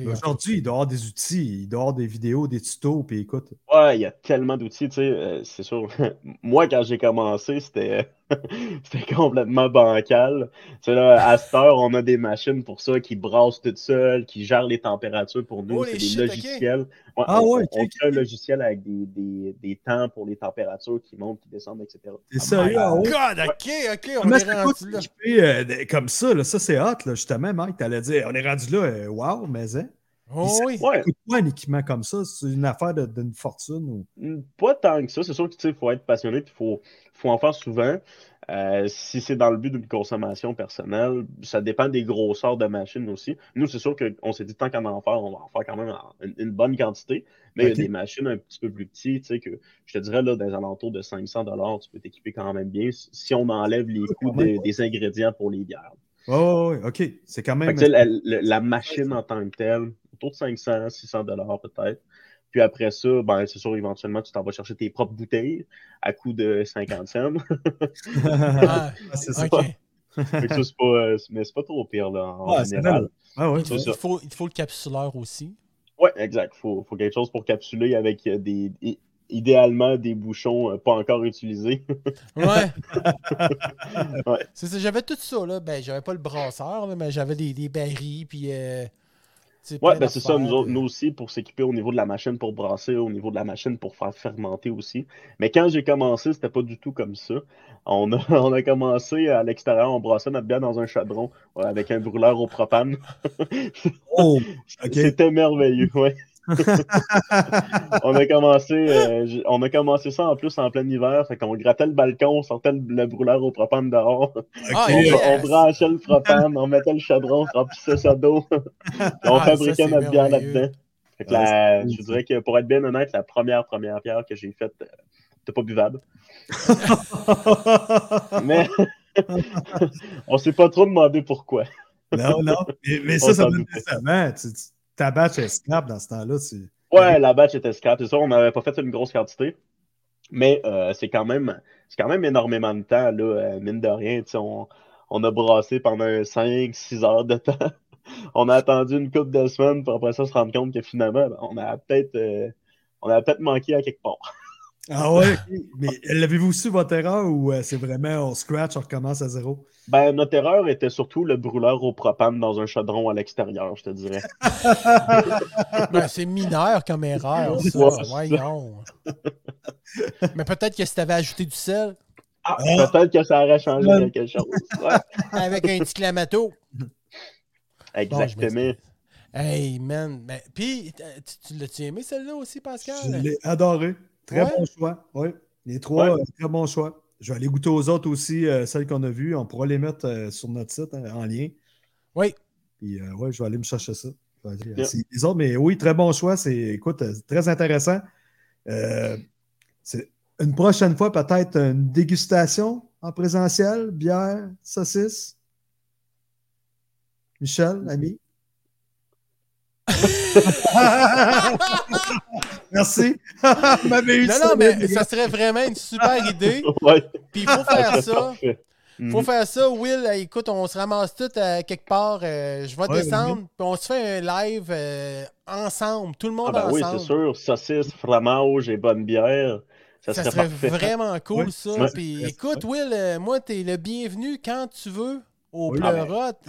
Aujourd'hui, il doit y avoir des outils, il doit y avoir des vidéos, des tutos, puis écoute. Ouais, il y a tellement d'outils, tu sais, euh, c'est sûr. Moi, quand j'ai commencé, c'était c'était complètement bancal. Tu sais, là, à cette heure, on a des machines pour ça qui brassent toutes seules, qui gèrent les températures pour nous. Holy C'est des shit, logiciels. Ouais, Ah on, ouais, on crée un logiciel avec des, des, des temps pour les températures qui montent, qui descendent, etc. T'es sérieux? ah ouais? God, ok, ok, on Comment est c'est rendu là. euh, comme ça? Là, ça, c'est hot, là, justement, Mike. T'allais dire, on est rendu là, euh, wow, mais hein? Oh, ça oui. Coûte pas un équipement comme ça? C'est une affaire de- d'une fortune ou. Mm, Pas tant que ça. C'est sûr qu'il faut être passionné, il faut, faut en faire souvent. Euh, si c'est dans le but d'une consommation personnelle, ça dépend des grosseurs de machines aussi. Nous, c'est sûr qu'on s'est dit, tant qu'en en faire, on va en faire quand même une, une bonne quantité. Mais il y a des machines un petit peu plus petites, tu sais, que je te dirais, là, dans les alentours de 500 tu peux t'équiper quand même bien si on enlève les coûts des, des ingrédients pour les bières. Oh, ok. C'est quand même. que, tu sais, la, la- la machine en tant que telle, autour de 500, 600 dollars peut-être. Puis après ça, ben, c'est sûr, éventuellement, tu t'en vas chercher tes propres bouteilles à coût de 50 cents. Ah, Ah, c'est ça. pas, euh, mais c'est pas trop pire, là, en Ouais, général. Ah ouais, Il faut, il, faut, il faut le capsuleur aussi. Ouais, exact. Faut, faut quelque chose pour capsuler avec euh, des, idéalement des bouchons euh, pas encore utilisés. Ouais. Ouais. C'est ça, j'avais tout ça, là. Ben, j'avais pas le brasseur, là, mais j'avais des, des barils, puis. Euh, Ouais, ben c'est ça, nous, autres, de- nous aussi, pour s'équiper au niveau de la machine pour brasser, au niveau de la machine pour faire fermenter aussi. Mais quand j'ai commencé, c'était pas du tout comme ça. On a, on a commencé à l'extérieur, on brassait notre bière dans un chaudron avec un brûleur au propane. Oh. C'était merveilleux, ouais. on a commencé euh, on a commencé ça en plus en plein hiver. Fait qu'on grattait le balcon, on sortait le, le brûleur au propane dehors. Ah, On, yes. on branchait le propane, on mettait le chaudron, on remplissait ça d'eau. On Ah, fabriquait notre bière là-dedans. Fait que Ouais, la- je dirais que pour être bien honnête, la première première bière que j'ai faite, euh, c'était pas buvable. Mais on s'est pas trop demandé pourquoi. non, non. Mais, mais ça, ça donne doutait. Ta batch est scrap dans ce temps-là. tu- Ouais, la batch était scrap, c'est ça, on n'avait pas fait une grosse quantité. Mais euh, c'est quand même c'est quand même énormément de temps, là, euh, mine de rien. On, on a brassé pendant 5-6 heures de temps. on a attendu une couple de semaines pour après ça se rendre compte que finalement, on a peut-être euh, on a peut-être manqué à quelque part. Ah ouais, mais l'avez-vous su votre erreur ou euh, c'est vraiment on scratch, on recommence à zéro? Ben, notre erreur était surtout le brûleur au propane dans un chaudron à l'extérieur, je te dirais. Ben, c'est mineur comme erreur, ça. Ouais. Mais peut-être que si t'avais ajouté du sel Ah, peut-être que ça aurait changé Ouais. quelque chose. Ouais, avec un petit clamato. Exactement. Hey, man. Ben, Puis, tu, tu l'as-tu aimé celle-là aussi, Pascal? Je l'ai adoré. Très Ouais? bon choix. Oui. Les trois, Ouais. euh, très bon choix. Je vais aller goûter aux autres aussi, euh, celles qu'on a vues. On pourra les mettre euh, sur notre site hein, en lien. Oui. Puis, ouais, je vais aller me chercher ça. Aller Yeah. les autres, mais oui, très bon choix. C'est, écoute, très intéressant. C'est une prochaine fois, peut-être une dégustation en présentiel, bière, saucisse. Michel, ami? Merci. Eu Non, ça, non, mais ça serait vraiment une super idée. Ouais, Puis il faut faire ça. Faut Mhm. faire ça, Will. euh, Écoute, on se ramasse tous euh, quelque part. euh, je vais Ouais, descendre, puis on se fait un live euh, ensemble, tout le monde Ah ben oui, ensemble. c'est sûr. Saucisse, fromage et bonne bière. Ça, Ça serait, vraiment cool, ça. Puis écoute, Will, euh, moi, t'es le bienvenu quand tu veux au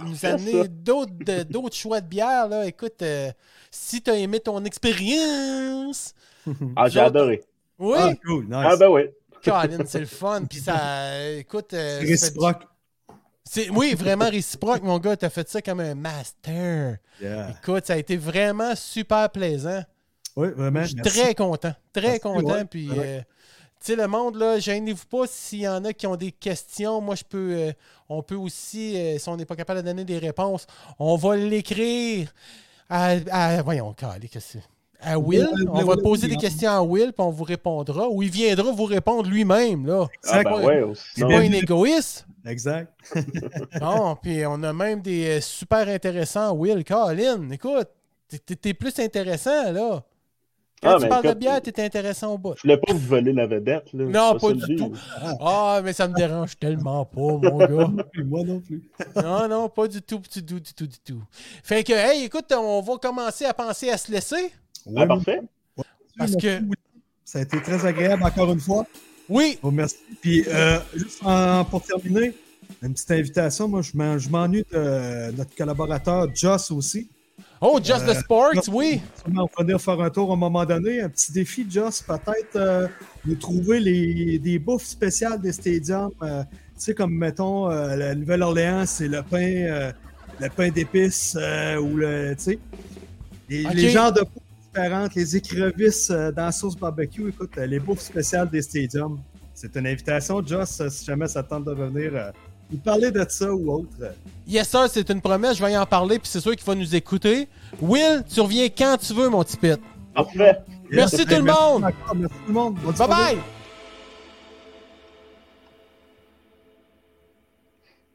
nous amener d'autres choix de bière. Là. Écoute, euh, si t'as aimé ton expérience. Ah, j'ai adoré. Oui, Ah, cool, nice. Ah ben oui. Colin, c'est le fun. Puis ça, écoute, euh, C'est ça fait- réciproque. c'est- oui, vraiment réciproque, mon gars. T'as fait ça comme un master. Yeah. Écoute, ça a été vraiment super plaisant. Oui, vraiment. Je suis très content. Très Merci, content. ouais, Puis, ouais. euh, tu sais, le monde, là, gênez-vous pas s'il y en a qui ont des questions. Moi, je peux. euh, on peut aussi, euh, si on n'est pas capable de donner des réponses, on va l'écrire à, à- Voyons, calé, qu'est-ce que c'est? À Will. On oui, va oui, poser oui, des oui. questions à Will, puis on vous répondra. Ou il viendra vous répondre lui-même, là. Ah ben ouais. C'est pas un égoïste. Exact. Non, puis on a même des euh, super intéressants. Will, Colin, écoute, t'es plus intéressant, là. Quand Ah, tu mais parles de écoute, bière, t'es intéressant au bout. Je voulais pas vous voler la vedette. Là. Non, pas du tout. Ah, mais ça me dérange tellement pas, mon gars. Moi non plus. Non, non, pas du tout, du tout, du tout, du tout. Fait que, hey, écoute, on va commencer à penser à se laisser. Ah, parfait. Parce Merci, que-. Ça a été très agréable encore une fois. Oui, vous remercie. Puis, euh, juste en- pour terminer, une petite invitation. Moi, je m'ennuie de notre collaborateur Joss aussi. Oh, Just the Euh, Sports, oui. On va venir faire un tour à un moment donné. Un petit défi, Joss, peut-être euh, de trouver les, des bouffes spéciales des stadiums. euh, tu sais, comme mettons, euh, la Nouvelle-Orléans, c'est le pain, le pain d'épices ou le. Tu sais, les, les genres de bouffes différentes, les écrevisses dans la sauce barbecue. Écoute, les bouffes spéciales des stadiums. C'est une invitation, Joss, euh, si jamais ça te tente de revenir. Nous parler de ça ou autre? Yes, sir, c'est une promesse, je vais y en parler, puis c'est sûr qu'il va nous écouter. Will, tu reviens quand tu veux, mon petit pit. Parfait. Merci Yes. tout le Merci monde. Merci tout le monde. Bonne Bye soirée. bye!